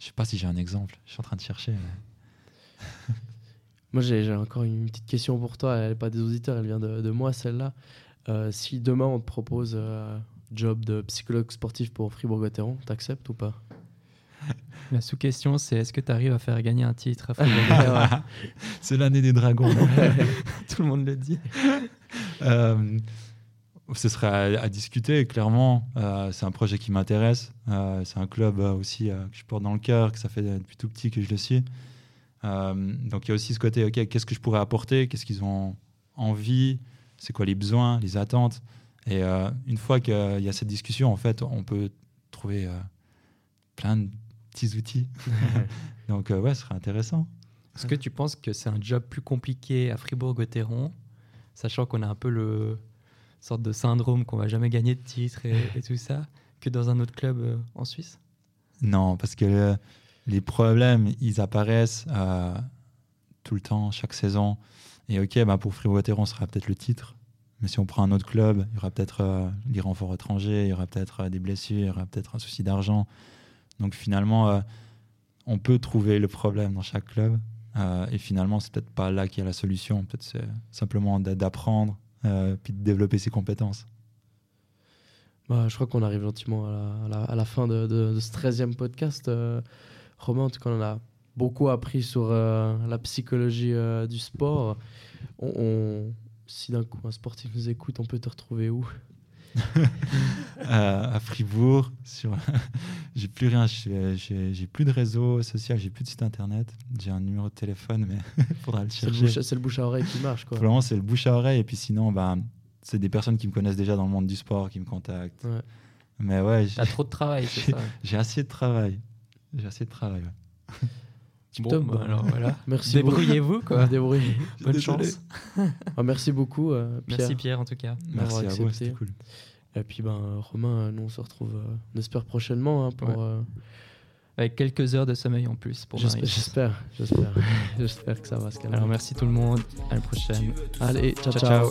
Je sais pas si j'ai un exemple, je suis en train de chercher. mais- Moi, j'ai encore une petite question pour toi. Elle n'est pas des auditeurs, elle vient de, de moi, celle-là. Euh, si demain on te propose euh, job de psychologue sportif pour Fribourg-Gotteron, t'acceptes ou pas? La sous-question, c'est est-ce que tu arrives à faire gagner un titre à Fribourg C'est l'année des dragons. Tout le monde le dit. Euh, ce serait à, à discuter, clairement. Euh, c'est un projet qui m'intéresse. Euh, c'est un club euh, aussi euh, que je porte dans le cœur, que ça fait depuis tout petit que je le suis. Euh, donc il y a aussi ce côté, ok, qu'est-ce que je pourrais apporter? Qu'est-ce qu'ils ont envie? C'est quoi les besoins, les attentes? Et euh, une fois qu'il y a cette discussion, en fait, on peut trouver euh, plein de petits outils. donc euh, ouais, ce serait intéressant. Est-ce que tu penses que c'est un job plus compliqué à Fribourg-Gotteron, sachant qu'on a un peu le sorte de syndrome qu'on va jamais gagner de titre et, tout ça, que dans un autre club euh, en Suisse? Non, parce que euh, les problèmes, ils apparaissent euh, tout le temps, chaque saison. Et ok, bah pour Fribourg-Gotteron, ce sera peut-être le titre. Mais si on prend un autre club, il y aura peut-être les renforts étrangers, il y aura peut-être des blessures, il y aura peut-être un souci d'argent. Donc finalement, on peut trouver le problème dans chaque club. Et finalement, c'est peut-être pas là qu'il y a la solution. Peut-être c'est simplement d'a- d'apprendre, euh, puis de développer ses compétences. Bah, je crois qu'on arrive gentiment à la, fin de, ce 13e podcast. Euh, Romain, en tout cas, on a beaucoup appris sur euh, la psychologie euh, du sport. On- si d'un coup un sportif nous écoute, on peut te retrouver où? Euh, à Fribourg. Sur... j'ai plus rien. J'ai, plus de réseau social, j'ai plus de site internet. J'ai un numéro de téléphone, mais il faudra le chercher. c'est le bouche à oreille qui marche. Quoi. Pour le moment, c'est le bouche à oreille. Et puis sinon, bah, c'est des personnes qui me connaissent déjà dans le monde du sport qui me contactent. Ouais. Mais ouais, j'ai, T'as trop de travail, c'est ça j'ai assez de travail. J'ai assez de travail. ouais. Bon, Top, bah, alors voilà. Merci Débrouillez-vous, quoi. Débrouillez. Bonne chance. Ah, merci beaucoup, euh, Pierre. Merci Pierre, en tout cas. Merci à vous, accepté. c'était cool. Et puis, ben, Romain, nous, on se retrouve, euh, on espère prochainement. hein, pour, Ouais. euh, Avec quelques heures de sommeil en plus pour j'espère, j'espère, j'espère, j'espère que ça va se calmer. Alors merci tout le monde. À la prochaine. Allez, ciao, Ciao, ciao.